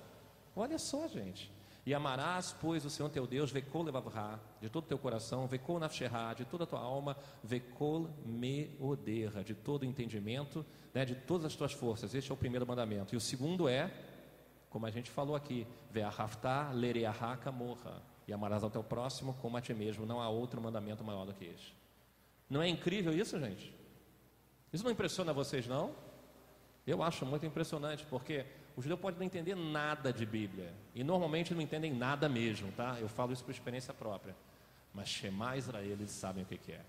Olha só, gente. E amarás, pois, o Senhor teu Deus, vekol levavra, de todo o teu coração, vekol nafsherá, de toda a tua alma, vekol meoderra, de todo o entendimento, né, de todas as tuas forças. Este é o primeiro mandamento. E o segundo é, como a gente falou aqui, ve'arrafta lereahá morra e amarás ao teu próximo como a ti mesmo. Não há outro mandamento maior do que este. Não é incrível isso, gente? Isso não impressiona vocês, não? Eu acho muito impressionante, porque o judeu pode não entender nada de Bíblia. E normalmente não entendem nada mesmo, tá? Eu falo isso por experiência própria. Mas Shema Israel, eles sabem o que, que é.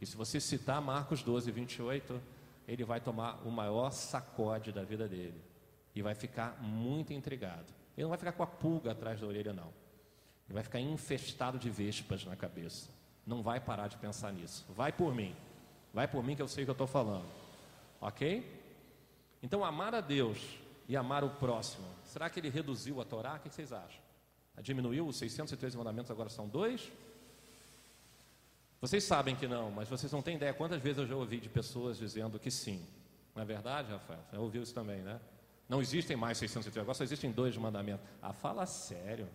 E se você citar Marcos 12, 28, ele vai tomar o maior sacode da vida dele. E vai ficar muito intrigado. Ele não vai ficar com a pulga atrás da orelha, não. Vai ficar infestado de vespas na cabeça. Não vai parar de pensar nisso. Vai por mim. Vai por mim que eu sei o que eu estou falando. Ok? Então, amar a Deus e amar o próximo. Será que ele reduziu a Torá? O que vocês acham? Diminuiu os 613 mandamentos, agora são dois? Vocês sabem que não, mas vocês não têm ideia quantas vezes eu já ouvi de pessoas dizendo que sim. Não é verdade, Rafael? Você ouviu isso também, né? Não existem mais 613, agora só existem dois mandamentos. Ah, fala sério,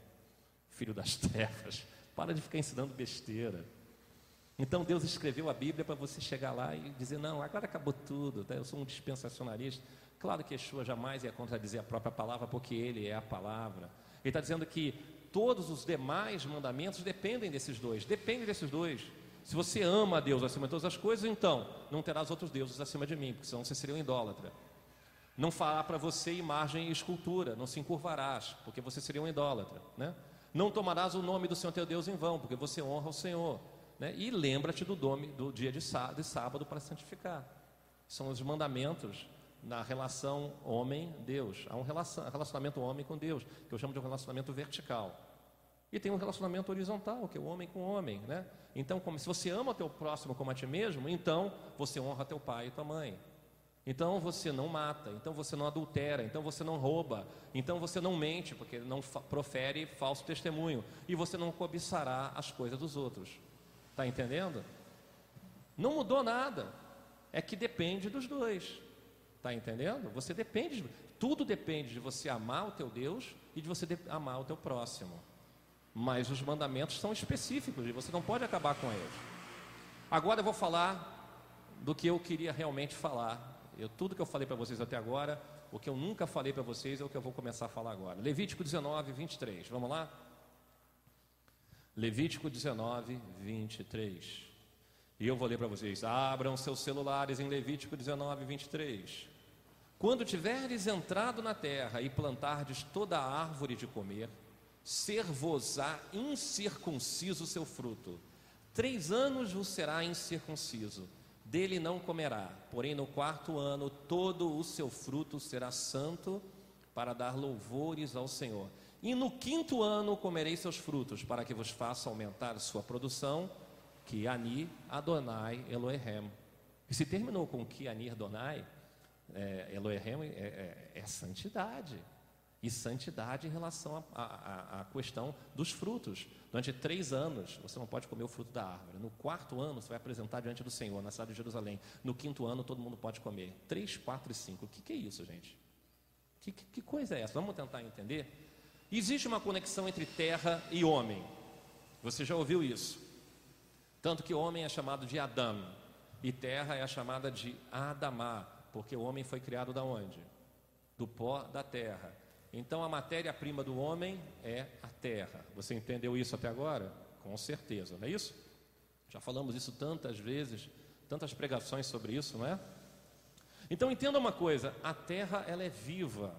filho das trevas. Para de ficar ensinando besteira. Então Deus escreveu a Bíblia para você chegar lá e dizer: não, agora acabou tudo, tá? eu sou um dispensacionalista. Claro que Yeshua jamais ia contradizer a própria palavra, porque Ele é a palavra. Ele está dizendo que todos os demais mandamentos dependem desses dois, dependem desses dois. Se você ama a Deus acima de todas as coisas, então não terás outros deuses acima de mim, porque senão você seria um idólatra. Não fará para você imagem e escultura, não se encurvarás, porque você seria um idólatra. Né? Não tomarás o nome do Senhor teu Deus em vão, porque você honra o Senhor. Né? E lembra-te do, do, dia de sábado, de sábado para santificar. São os mandamentos na relação homem-Deus. Há um relacionamento homem com Deus, que eu chamo de um relacionamento vertical. E tem um relacionamento horizontal, que é o homem com o homem, né? Então, como se você ama o teu próximo como a ti mesmo, então você honra teu pai e tua mãe. Então você não mata, então você não adultera, então você não rouba, então você não mente, porque não profere falso testemunho, e você não cobiçará as coisas dos outros. Está entendendo? Não mudou nada. É que depende dos dois. Está entendendo? Você depende, de, tudo depende de você amar o teu Deus e de você amar o teu próximo. Mas os mandamentos são específicos e você não pode acabar com eles. Agora eu vou falar do que eu queria realmente falar. Eu, tudo que eu falei para vocês até agora, o que eu nunca falei para vocês é o que eu vou começar a falar agora. Levítico 19, 23. Vamos lá? Levítico 19, 23. E eu vou ler para vocês. Abram seus celulares em Levítico 19, 23. Quando tiveres entrado na terra e plantardes toda a árvore de comer, ser-vos-á incircunciso seu fruto. Três anos vos será incircunciso, dele não comerá. Porém, no quarto ano, todo o seu fruto será santo para dar louvores ao Senhor. E no quinto ano comereis seus frutos, para que vos faça aumentar sua produção, que Ani Adonai Elohem. E se terminou com que Ani Adonai, é, Elohem é, é, é, santidade. E santidade em relação à questão dos frutos. Durante três anos você não pode comer o fruto da árvore. No quarto ano você vai apresentar diante do Senhor, na cidade de Jerusalém. No quinto ano todo mundo pode comer. Três, quatro e cinco. O que, que é isso, gente? Que, que, que coisa é essa? Vamos tentar entender? Existe uma conexão entre terra e homem. Você já ouviu isso? Tanto que homem é chamado de Adão e terra é chamada de Adamá, porque o homem foi criado da onde? Do pó da terra. Então a matéria-prima do homem é a terra. Você entendeu isso até agora? Com certeza, não é isso? Já falamos isso tantas vezes, tantas pregações sobre isso, não é? Então entenda uma coisa, a terra ela é viva.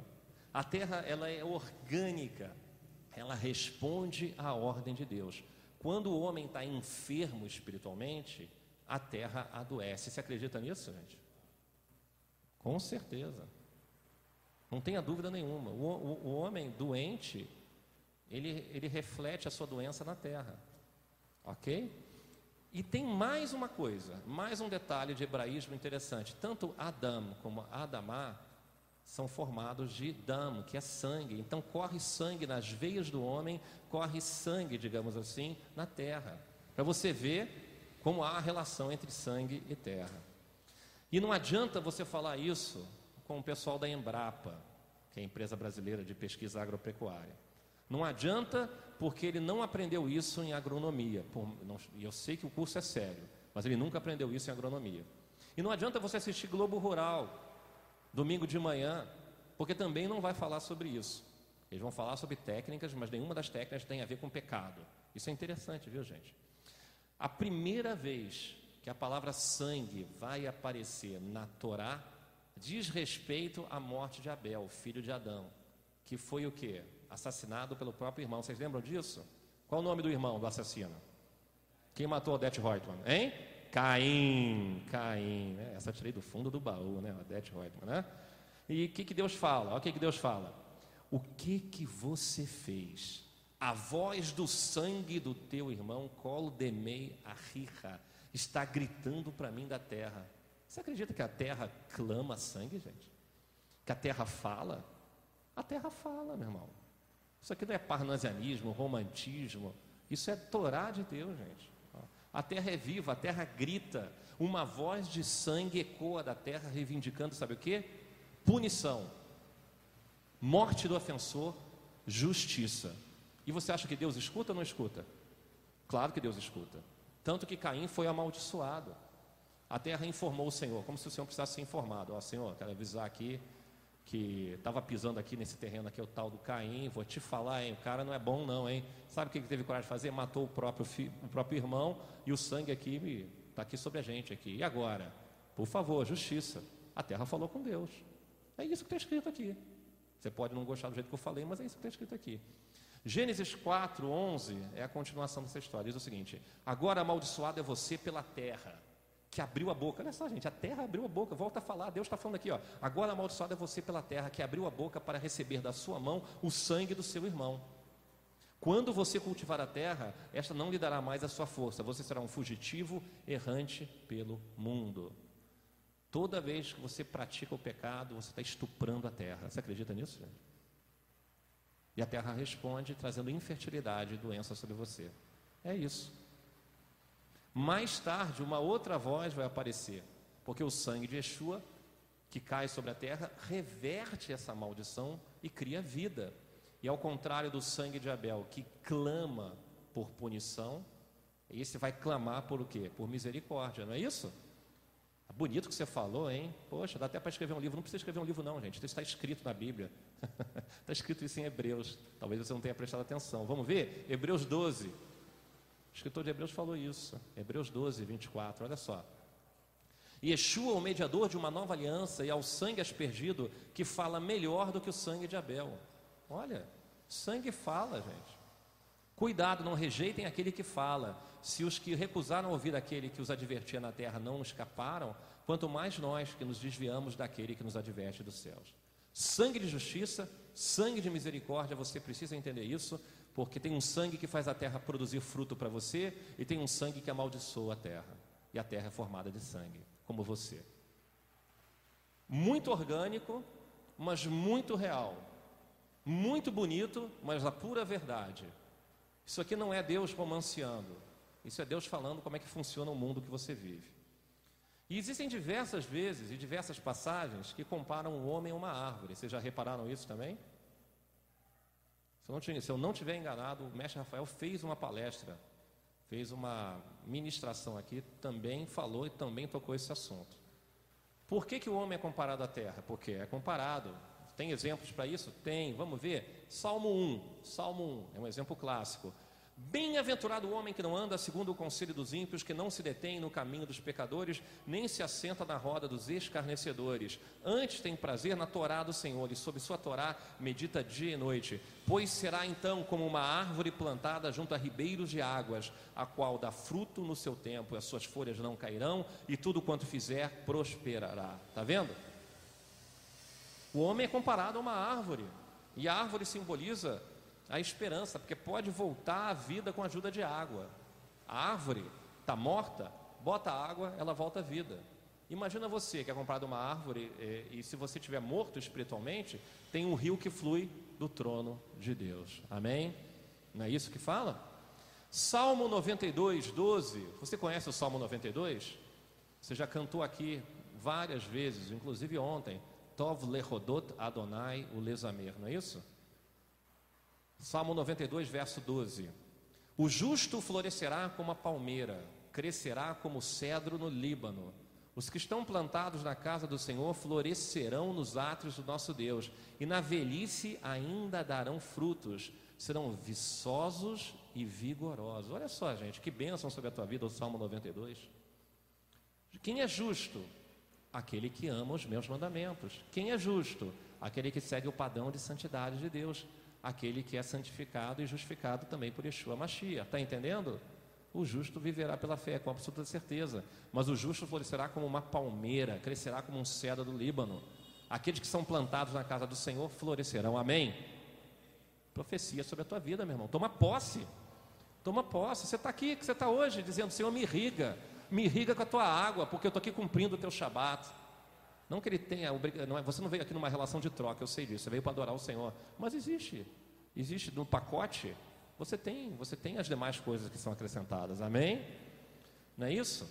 A terra ela é orgânica, ela responde à ordem de Deus. Quando o homem está enfermo espiritualmente, a terra adoece. Você acredita nisso, gente? Com certeza. Não tenha dúvida nenhuma. O, o, o homem doente, ele, ele reflete a sua doença na terra. Ok? E tem mais uma coisa, mais um detalhe de hebraísmo interessante. Tanto Adão como Adamá são formados de damo, que é sangue. Então corre sangue nas veias do homem, corre sangue, digamos assim, na terra. Para você ver como há a relação entre sangue e terra. E não adianta você falar isso com o pessoal da Embrapa, que é a empresa brasileira de pesquisa agropecuária. Não adianta porque ele não aprendeu isso em agronomia. E eu sei que o curso é sério, mas ele nunca aprendeu isso em agronomia. E não adianta você assistir Globo Rural, domingo de manhã, porque também não vai falar sobre isso. Eles vão falar sobre técnicas, mas nenhuma das técnicas tem a ver com pecado. Isso é interessante, viu, gente? A primeira vez que a palavra sangue vai aparecer na Torá diz respeito à morte de Abel, filho de Adão, que foi o que? Assassinado pelo próprio irmão. Vocês lembram disso? Qual o nome do irmão do assassino? Quem matou Odete Reutemann? Hein? Caim, Caim, né? essa tirei do fundo do baú, né? Odete Reutemann, né? E o que, que Deus fala? Olha o que, que Deus fala. O que que você fez? A voz do sangue do teu irmão, Colo Demei Arriha, está gritando para mim da terra. Você acredita que a terra clama sangue, gente? Que a terra fala? A terra fala, meu irmão. Isso aqui não é parnasianismo, romantismo. Isso é Torá de Deus, gente. A terra é viva, a terra grita. Uma voz de sangue ecoa da terra, reivindicando, sabe o que? Punição, morte do ofensor, justiça. E você acha que Deus escuta ou não escuta? Claro que Deus escuta. Tanto que Caim foi amaldiçoado. A terra informou o Senhor, como se o Senhor precisasse ser informado. Ó, Senhor, quero avisar aqui que estava pisando aqui nesse terreno aqui, o tal do Caim, vou te falar, hein, o cara não é bom não, hein? Sabe o que ele teve coragem de fazer? Matou o próprio, filho, o próprio irmão e o sangue aqui está aqui sobre a gente aqui. E agora? Por favor, justiça. A terra falou com Deus. É isso que está escrito aqui. Você pode não gostar do jeito que eu falei, mas é isso que está escrito aqui. Gênesis 4, 11 é a continuação dessa história. Diz o seguinte: Agora amaldiçoado é você pela terra que abriu a boca. Olha só, gente, a terra abriu a boca. Volta a falar. Deus está falando aqui, ó. Agora amaldiçoado é você pela terra que abriu a boca para receber da sua mão o sangue do seu irmão. Quando você cultivar a terra, esta não lhe dará mais a sua força. Você será um fugitivo errante pelo mundo. Toda vez que você pratica o pecado, você está estuprando a terra. Você acredita nisso, gente? E a terra responde trazendo infertilidade e doença sobre você. É isso. Mais tarde, uma outra voz vai aparecer, porque o sangue de Yeshua, que cai sobre a terra, reverte essa maldição e cria vida. E ao contrário do sangue de Abel, que clama por punição, esse vai clamar por o quê? Por misericórdia, não é isso? É bonito que você falou, hein? Poxa, dá até para escrever um livro. Não precisa escrever um livro, não, gente. Isso está escrito na Bíblia. está escrito isso em Hebreus. Talvez você não tenha prestado atenção. Vamos ver? Hebreus 12, o escritor de Hebreus falou isso, Hebreus 12, 24, olha só. Yeshua, o mediador de uma nova aliança, e ao sangue aspergido, que fala melhor do que o sangue de Abel. Olha, sangue fala, gente. Cuidado, não rejeitem aquele que fala. Se os que recusaram ouvir aquele que os advertia na terra não escaparam, quanto mais nós que nos desviamos daquele que nos adverte dos céus. Sangue de justiça, sangue de misericórdia, você precisa entender isso, porque tem um sangue que faz a terra produzir fruto para você e tem um sangue que amaldiçoa a terra. E a terra é formada de sangue, como você. Muito orgânico, mas muito real. Muito bonito, mas a pura verdade. Isso aqui não é Deus romanceando. Isso é Deus falando como é que funciona o mundo que você vive. E existem diversas vezes e diversas passagens que comparam o homem a uma árvore. Vocês já repararam isso também? Se eu, não se eu não tiver enganado, o mestre Rafael fez uma palestra, fez uma ministração aqui, também falou e também tocou esse assunto. Por que, que o homem é comparado à terra? Porque é comparado. Tem exemplos para isso? Tem. Vamos ver. Salmo 1. Salmo 1 é um exemplo clássico. Bem-aventurado o homem que não anda segundo o conselho dos ímpios, que não se detém no caminho dos pecadores, nem se assenta na roda dos escarnecedores. Antes tem prazer na Torá do Senhor, e sob sua Torá medita dia e noite. Pois será então como uma árvore plantada junto a ribeiros de águas, a qual dá fruto no seu tempo, e as suas folhas não cairão, e tudo quanto fizer prosperará. Está vendo? O homem é comparado a uma árvore, e a árvore simboliza a esperança, porque pode voltar à vida com a ajuda de água. A árvore está morta, bota água, ela volta à vida. Imagina você que é comprado uma árvore e, e se você estiver morto espiritualmente, tem um rio que flui do trono de Deus. Amém? Não é isso que fala? Salmo 92, 12. Você conhece o Salmo 92? Você já cantou aqui várias vezes, inclusive ontem. Tov lehodot Adonai o lesamer, não é isso? Salmo 92, verso 12: O justo florescerá como a palmeira, crescerá como o cedro no Líbano. Os que estão plantados na casa do Senhor florescerão nos átrios do nosso Deus, e na velhice ainda darão frutos, serão viçosos e vigorosos. Olha só, gente, que bênção sobre a tua vida, o Salmo 92. Quem é justo? Aquele que ama os meus mandamentos. Quem é justo? Aquele que segue o padrão de santidade de Deus aquele que é santificado e justificado também por Yeshua Mashiach. Está entendendo? O justo viverá pela fé, com absoluta certeza. Mas o justo florescerá como uma palmeira, crescerá como um cedro do Líbano. Aqueles que são plantados na casa do Senhor florescerão. Amém? Profecia sobre a tua vida, meu irmão. Toma posse. Toma posse. Você está aqui, que você está hoje, dizendo: Senhor, me irriga. Me irriga com a tua água, porque eu estou aqui cumprindo o teu shabat. Não que ele tenha, é, você não veio aqui numa relação de troca, eu sei disso, você veio para adorar o Senhor. Mas existe, existe no pacote, você tem, você tem as demais coisas que são acrescentadas, amém? Não é isso?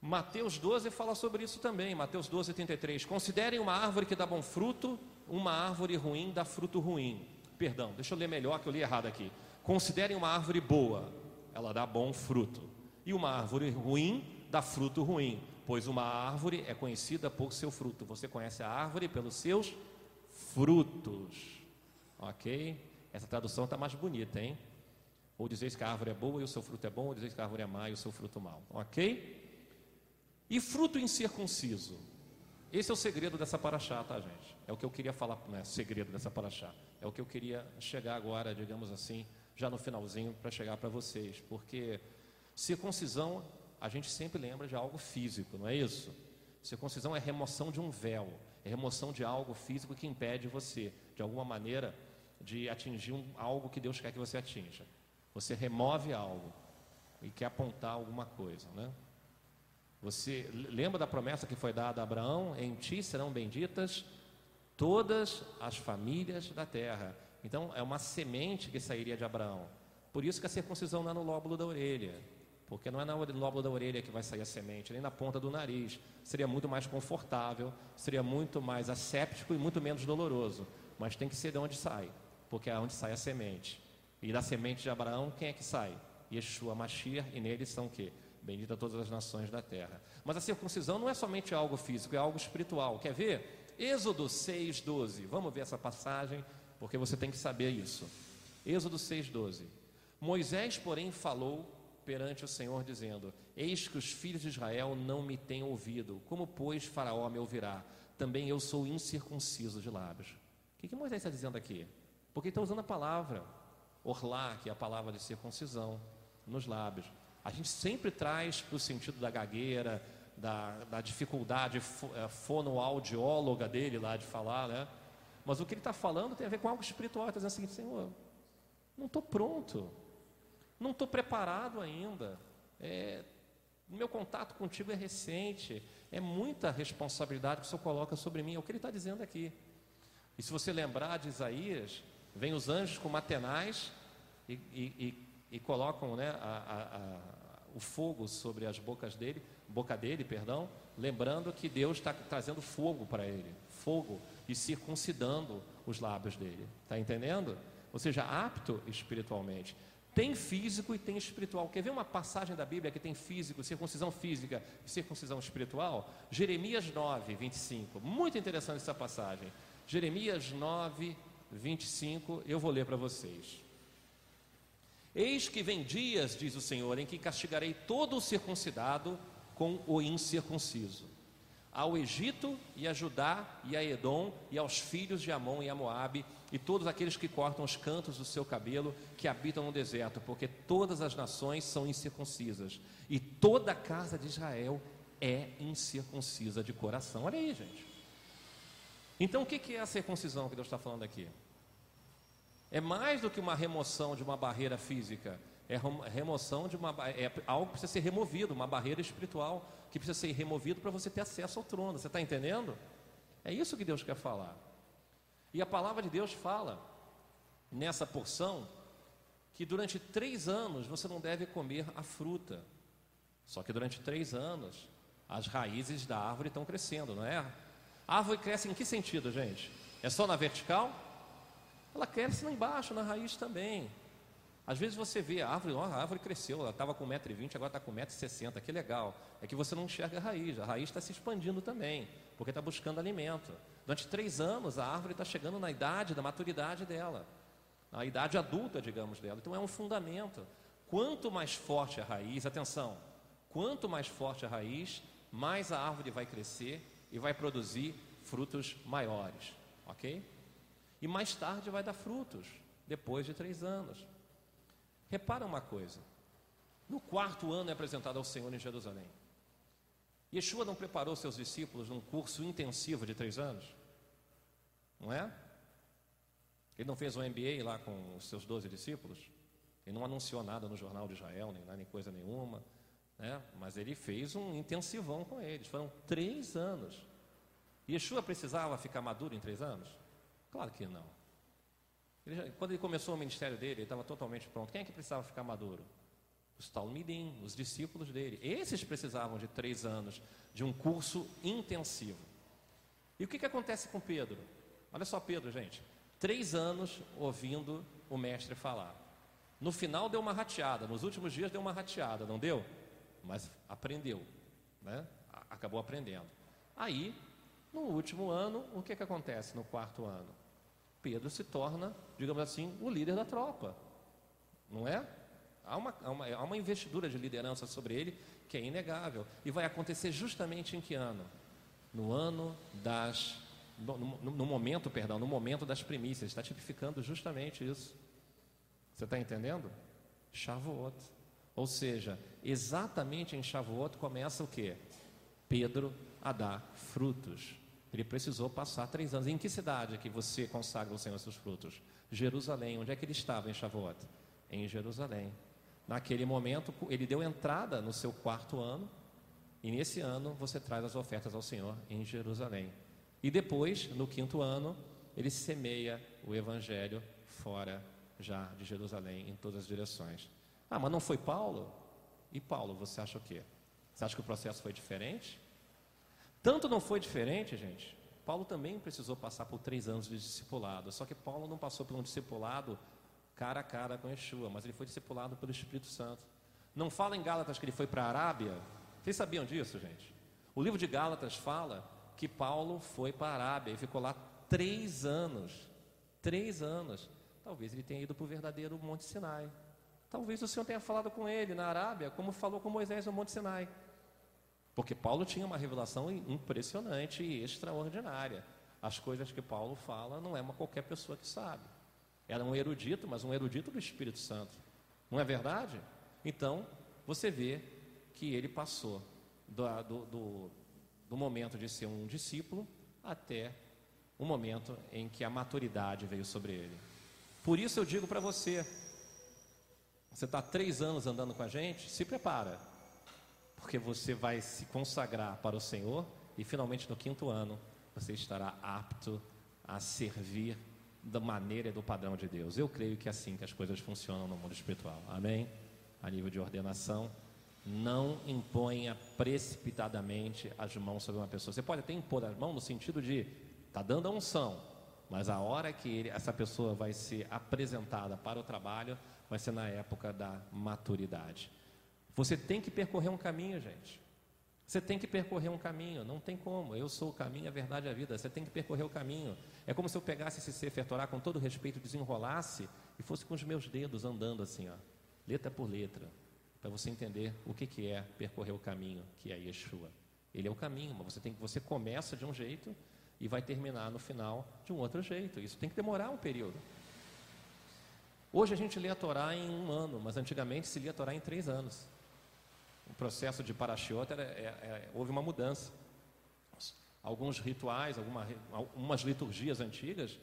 Mateus 12 fala sobre isso também, Mateus 12, 33. Considerem uma árvore que dá bom fruto, uma árvore ruim dá fruto ruim. Perdão, deixa eu ler melhor que eu li errado aqui. Considerem uma árvore boa, ela dá bom fruto. E uma árvore ruim dá fruto ruim, pois uma árvore é conhecida por seu fruto. Você conhece a árvore pelos seus frutos. Ok? Essa tradução está mais bonita, hein? Ou dizeis que a árvore é boa e o seu fruto é bom, ou dizeis que a árvore é má e o seu fruto mau. Ok? E fruto incircunciso. Esse é o segredo dessa paraxá, tá, gente? É o que eu queria falar, não é segredo dessa paraxá. É o que eu queria chegar agora, digamos assim, já no finalzinho, para chegar para vocês. Porque circuncisão, a gente sempre lembra de algo físico, não é isso? Circuncisão é remoção de um véu, é remoção de algo físico que impede você, de alguma maneira, de atingir um, algo que Deus quer que você atinja. Você remove algo e quer apontar alguma coisa, né? Você lembra da promessa que foi dada a Abraão? Em ti serão benditas todas as famílias da terra. Então é uma semente que sairia de Abraão. Por isso que a circuncisão não é no lóbulo da orelha, porque não é no lóbulo da orelha que vai sair a semente, nem na ponta do nariz. Seria muito mais confortável, seria muito mais asséptico e muito menos doloroso. Mas tem que ser de onde sai, porque é onde sai a semente. E da semente de Abraão, quem é que sai? Yeshua Mashiach, e neles são o quê? Bendita todas as nações da terra. Mas a circuncisão não é somente algo físico, é algo espiritual. Quer ver? Êxodo 6,12. Vamos ver essa passagem, porque você tem que saber isso. Êxodo 6,12. Moisés, porém, falou perante o Senhor, dizendo: Eis que os filhos de Israel não me têm ouvido. Como, pois, Faraó me ouvirá? Também eu sou incircunciso de lábios. O que, que Moisés está dizendo aqui? Porque está usando a palavra orlá, que é a palavra de circuncisão, nos lábios. A gente sempre traz o sentido da gagueira, da, da dificuldade é, fonoaudióloga dele lá de falar, né? Mas o que ele está falando tem a ver com algo espiritual. Está dizendo assim, Senhor, não estou pronto, não estou preparado ainda. É, meu contato contigo é recente, é muita responsabilidade que o Senhor coloca sobre mim. É o que ele está dizendo aqui. E se você lembrar de Isaías, vem os anjos com matenais e, e, e colocam né, a, a, a, o fogo sobre as bocas dele, boca dele, perdão, lembrando que Deus está trazendo fogo para ele, fogo e circuncidando os lábios dele. Está entendendo? Ou seja, apto espiritualmente. Tem físico e tem espiritual. Quer ver uma passagem da Bíblia que tem físico, circuncisão física e circuncisão espiritual? Jeremias 9, 25. Muito interessante essa passagem. Jeremias 9, 25. Eu vou ler para vocês. Eis que vem dias, diz o Senhor, em que castigarei todo o circuncidado com o incircunciso. Ao Egito e a Judá e a Edom e aos filhos de Amon e a Moabe e todos aqueles que cortam os cantos do seu cabelo que habitam no deserto, porque todas as nações são incircuncisas e toda a casa de Israel é incircuncisa de coração. Olha aí, gente. Então, o que é a circuncisão que Deus está falando aqui? É mais do que uma remoção de uma barreira física, é remoção de uma é algo que precisa ser removido, uma barreira espiritual que precisa ser removido para você ter acesso ao trono. Você está entendendo? É isso que Deus quer falar. E a palavra de Deus fala nessa porção que durante três anos você não deve comer a fruta. Só que durante três anos as raízes da árvore estão crescendo, não é? A árvore cresce em que sentido, gente? É só na vertical? ela cresce lá embaixo, na raiz também. Às vezes você vê a árvore, a árvore cresceu, ela estava com 1,20m, agora está com 1,60m, que legal. É que você não enxerga a raiz, a raiz está se expandindo também, porque está buscando alimento. Durante três anos, a árvore está chegando na idade, da maturidade dela, na idade adulta, digamos, dela. Então é um fundamento. Quanto mais forte a raiz, atenção, quanto mais forte a raiz, mais a árvore vai crescer e vai produzir frutos maiores, ok? E mais tarde vai dar frutos, depois de três anos. Repara uma coisa: no quarto ano é apresentado ao Senhor em Jerusalém. Yeshua não preparou seus discípulos num curso intensivo de três anos? Não é? Ele não fez um MBA lá com os seus doze discípulos? Ele não anunciou nada no jornal de Israel, nem, nem coisa nenhuma. né? mas ele fez um intensivão com eles. Foram três anos. Yeshua precisava ficar maduro em três anos? Claro que não. Ele já, quando ele começou o ministério dele, ele estava totalmente pronto. Quem é que precisava ficar maduro? Os Talmidim, os discípulos dele. Esses precisavam de três anos de um curso intensivo. E o que, que acontece com Pedro? Olha só, Pedro, gente. Três anos ouvindo o mestre falar. No final deu uma rateada, nos últimos dias deu uma rateada, não deu? Mas aprendeu, né? Acabou aprendendo. Aí, no último ano, o que, que acontece no quarto ano? Pedro se torna, digamos assim, o líder da tropa, não é? Há uma, há uma, há uma investidura de liderança sobre ele que é inegável. E vai acontecer justamente em que ano? No ano das. No, no, no momento, perdão, no momento das primícias. Está tipificando justamente isso. Você está entendendo? Shavuot. Ou seja, exatamente em Shavuot começa o que? Pedro a dar frutos. Ele precisou passar três anos. Em que cidade que você consagra o Senhor seus frutos? Jerusalém. Onde é que ele estava em Shavuot? Em Jerusalém. Naquele momento, ele deu entrada no seu quarto ano, e nesse ano você traz as ofertas ao Senhor em Jerusalém. E depois, no quinto ano, ele semeia o evangelho fora já de Jerusalém, em todas as direções. Ah, mas não foi Paulo? E Paulo, você acha o quê? Você acha que o processo foi diferente? Tanto não foi diferente, gente. Paulo também precisou passar por três anos de discipulado. Só que Paulo não passou por um discipulado cara a cara com Yeshua, mas ele foi discipulado pelo Espírito Santo. Não fala em Gálatas que ele foi para a Arábia? Vocês sabiam disso, gente? O livro de Gálatas fala que Paulo foi para a Arábia e ficou lá três anos. Três anos. Talvez ele tenha ido para o verdadeiro Monte Sinai. Talvez o Senhor tenha falado com ele na Arábia, como falou com Moisés no Monte Sinai. Porque Paulo tinha uma revelação impressionante e extraordinária. As coisas que Paulo fala não é uma qualquer pessoa que sabe. Era um erudito, mas um erudito do Espírito Santo. Não é verdade? Então, você vê que ele passou do, do, do, do momento de ser um discípulo até o momento em que a maturidade veio sobre ele. Por isso eu digo para você: você está três anos andando com a gente, se prepara, porque você vai se consagrar para o Senhor e finalmente no quinto ano você estará apto a servir da maneira e do padrão de Deus. Eu creio que é assim que as coisas funcionam no mundo espiritual. Amém? A nível de ordenação, não imponha precipitadamente as mãos sobre uma pessoa. Você pode até impor as mãos no sentido de tá dando a unção, mas a hora que ele, essa pessoa vai ser apresentada para o trabalho vai ser na época da maturidade. Você tem que percorrer um caminho, gente. Você tem que percorrer um caminho, não tem como. Eu sou o caminho, a verdade e a vida. Você tem que percorrer o caminho. É como se eu pegasse esse Sefer Torah com todo respeito, desenrolasse e fosse com os meus dedos andando assim, ó, letra por letra, para você entender o que, que é percorrer o caminho, que é Yeshua. Ele é o caminho, mas você tem você começa de um jeito e vai terminar no final de um outro jeito. Isso tem que demorar um período. Hoje a gente lê a Torá em um ano, mas antigamente se lia a Torá em três anos. O processo de Parashiot era, é, é, houve uma mudança alguns rituais, alguma, algumas liturgias antigas,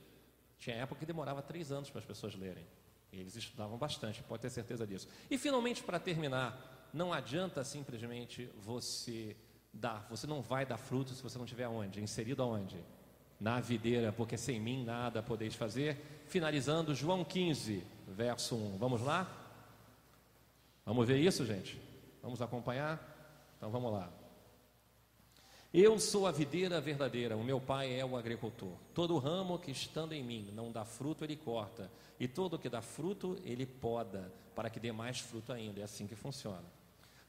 tinha época que demorava três anos para as pessoas lerem. Eles estudavam bastante, pode ter certeza disso. E finalmente, para terminar, não adianta simplesmente você dar, você não vai dar fruto se você não tiver onde? Inserido aonde? Na videira, porque sem mim nada podeis fazer. Finalizando, João 15, verso 1. Vamos lá? Vamos ver isso, gente? Vamos acompanhar? Então vamos lá. Eu sou a videira verdadeira, o meu pai é o agricultor. Todo ramo que estando em mim não dá fruto, ele corta, e todo que dá fruto, ele poda, para que dê mais fruto ainda. É assim que funciona.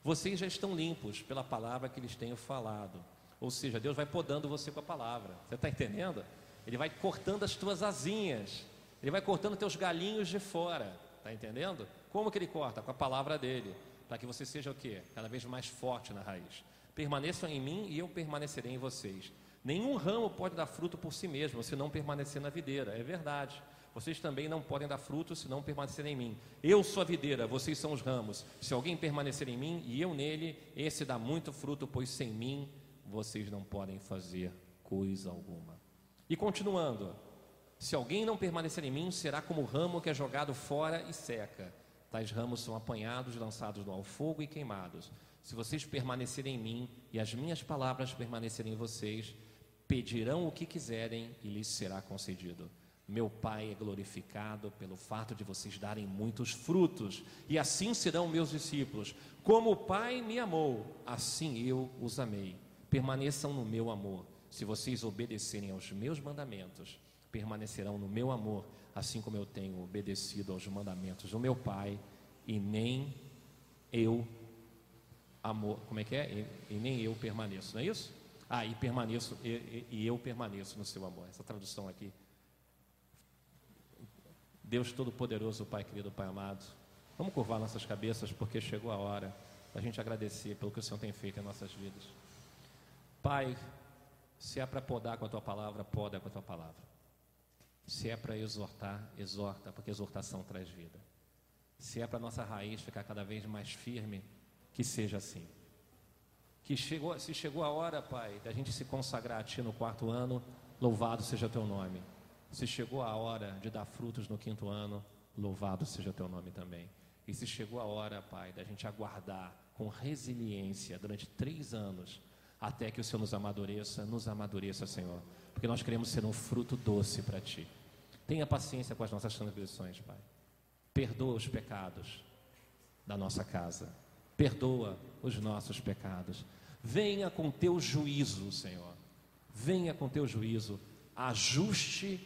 Vocês já estão limpos pela palavra que lhes tenho falado. Ou seja, Deus vai podando você com a palavra. Você está entendendo? Ele vai cortando as tuas asinhas. Ele vai cortando teus galinhos de fora. Está entendendo? Como que ele corta? Com a palavra dele. Para que você seja o quê? Cada vez mais forte na raiz. Permaneçam em mim e eu permanecerei em vocês. Nenhum ramo pode dar fruto por si mesmo, se não permanecer na videira. É verdade. Vocês também não podem dar fruto se não permanecerem em mim. Eu sou a videira, vocês são os ramos. Se alguém permanecer em mim e eu nele, esse dá muito fruto, pois sem mim vocês não podem fazer coisa alguma. E continuando: se alguém não permanecer em mim, será como o ramo que é jogado fora e seca. Tais ramos são apanhados, lançados ao fogo e queimados. Se vocês permanecerem em mim e as minhas palavras permanecerem em vocês, pedirão o que quiserem e lhes será concedido. Meu Pai é glorificado pelo fato de vocês darem muitos frutos, e assim serão meus discípulos. Como o Pai me amou, assim eu os amei. Permaneçam no meu amor. Se vocês obedecerem aos meus mandamentos, permanecerão no meu amor, assim como eu tenho obedecido aos mandamentos do meu Pai, e nem eu amor, como é que é? E, e, nem eu permaneço, não é isso? Ah, e permaneço, e, e eu permaneço no seu amor. Essa tradução aqui. Deus Todo-Poderoso, Pai querido, Pai amado, vamos curvar nossas cabeças porque chegou a hora da gente agradecer pelo que o Senhor tem feito em nossas vidas. Pai, se é para podar com a tua palavra, poda com a tua palavra. Se é para exortar, exorta, porque exortação traz vida. Se é para nossa raiz ficar cada vez mais firme, que seja assim. Que chegou, se chegou a hora, Pai, da gente se consagrar a Ti no quarto ano, louvado seja Teu nome. Se chegou a hora de dar frutos no quinto ano, louvado seja Teu nome também. E se chegou a hora, Pai, da gente aguardar com resiliência durante três anos, até que o Senhor nos amadureça, nos amadureça, Senhor, porque nós queremos ser um fruto doce para Ti. Tenha paciência com as nossas transgressões, Pai. Perdoa os pecados da nossa casa perdoa os nossos pecados. Venha com teu juízo, Senhor. Venha com teu juízo. Ajuste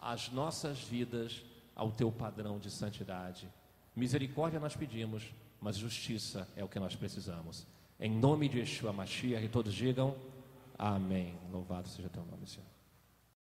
as nossas vidas ao teu padrão de santidade. Misericórdia nós pedimos, mas justiça é o que nós precisamos. Em nome de Yeshua Mashiach, e todos digam amém. Louvado seja teu nome, Senhor.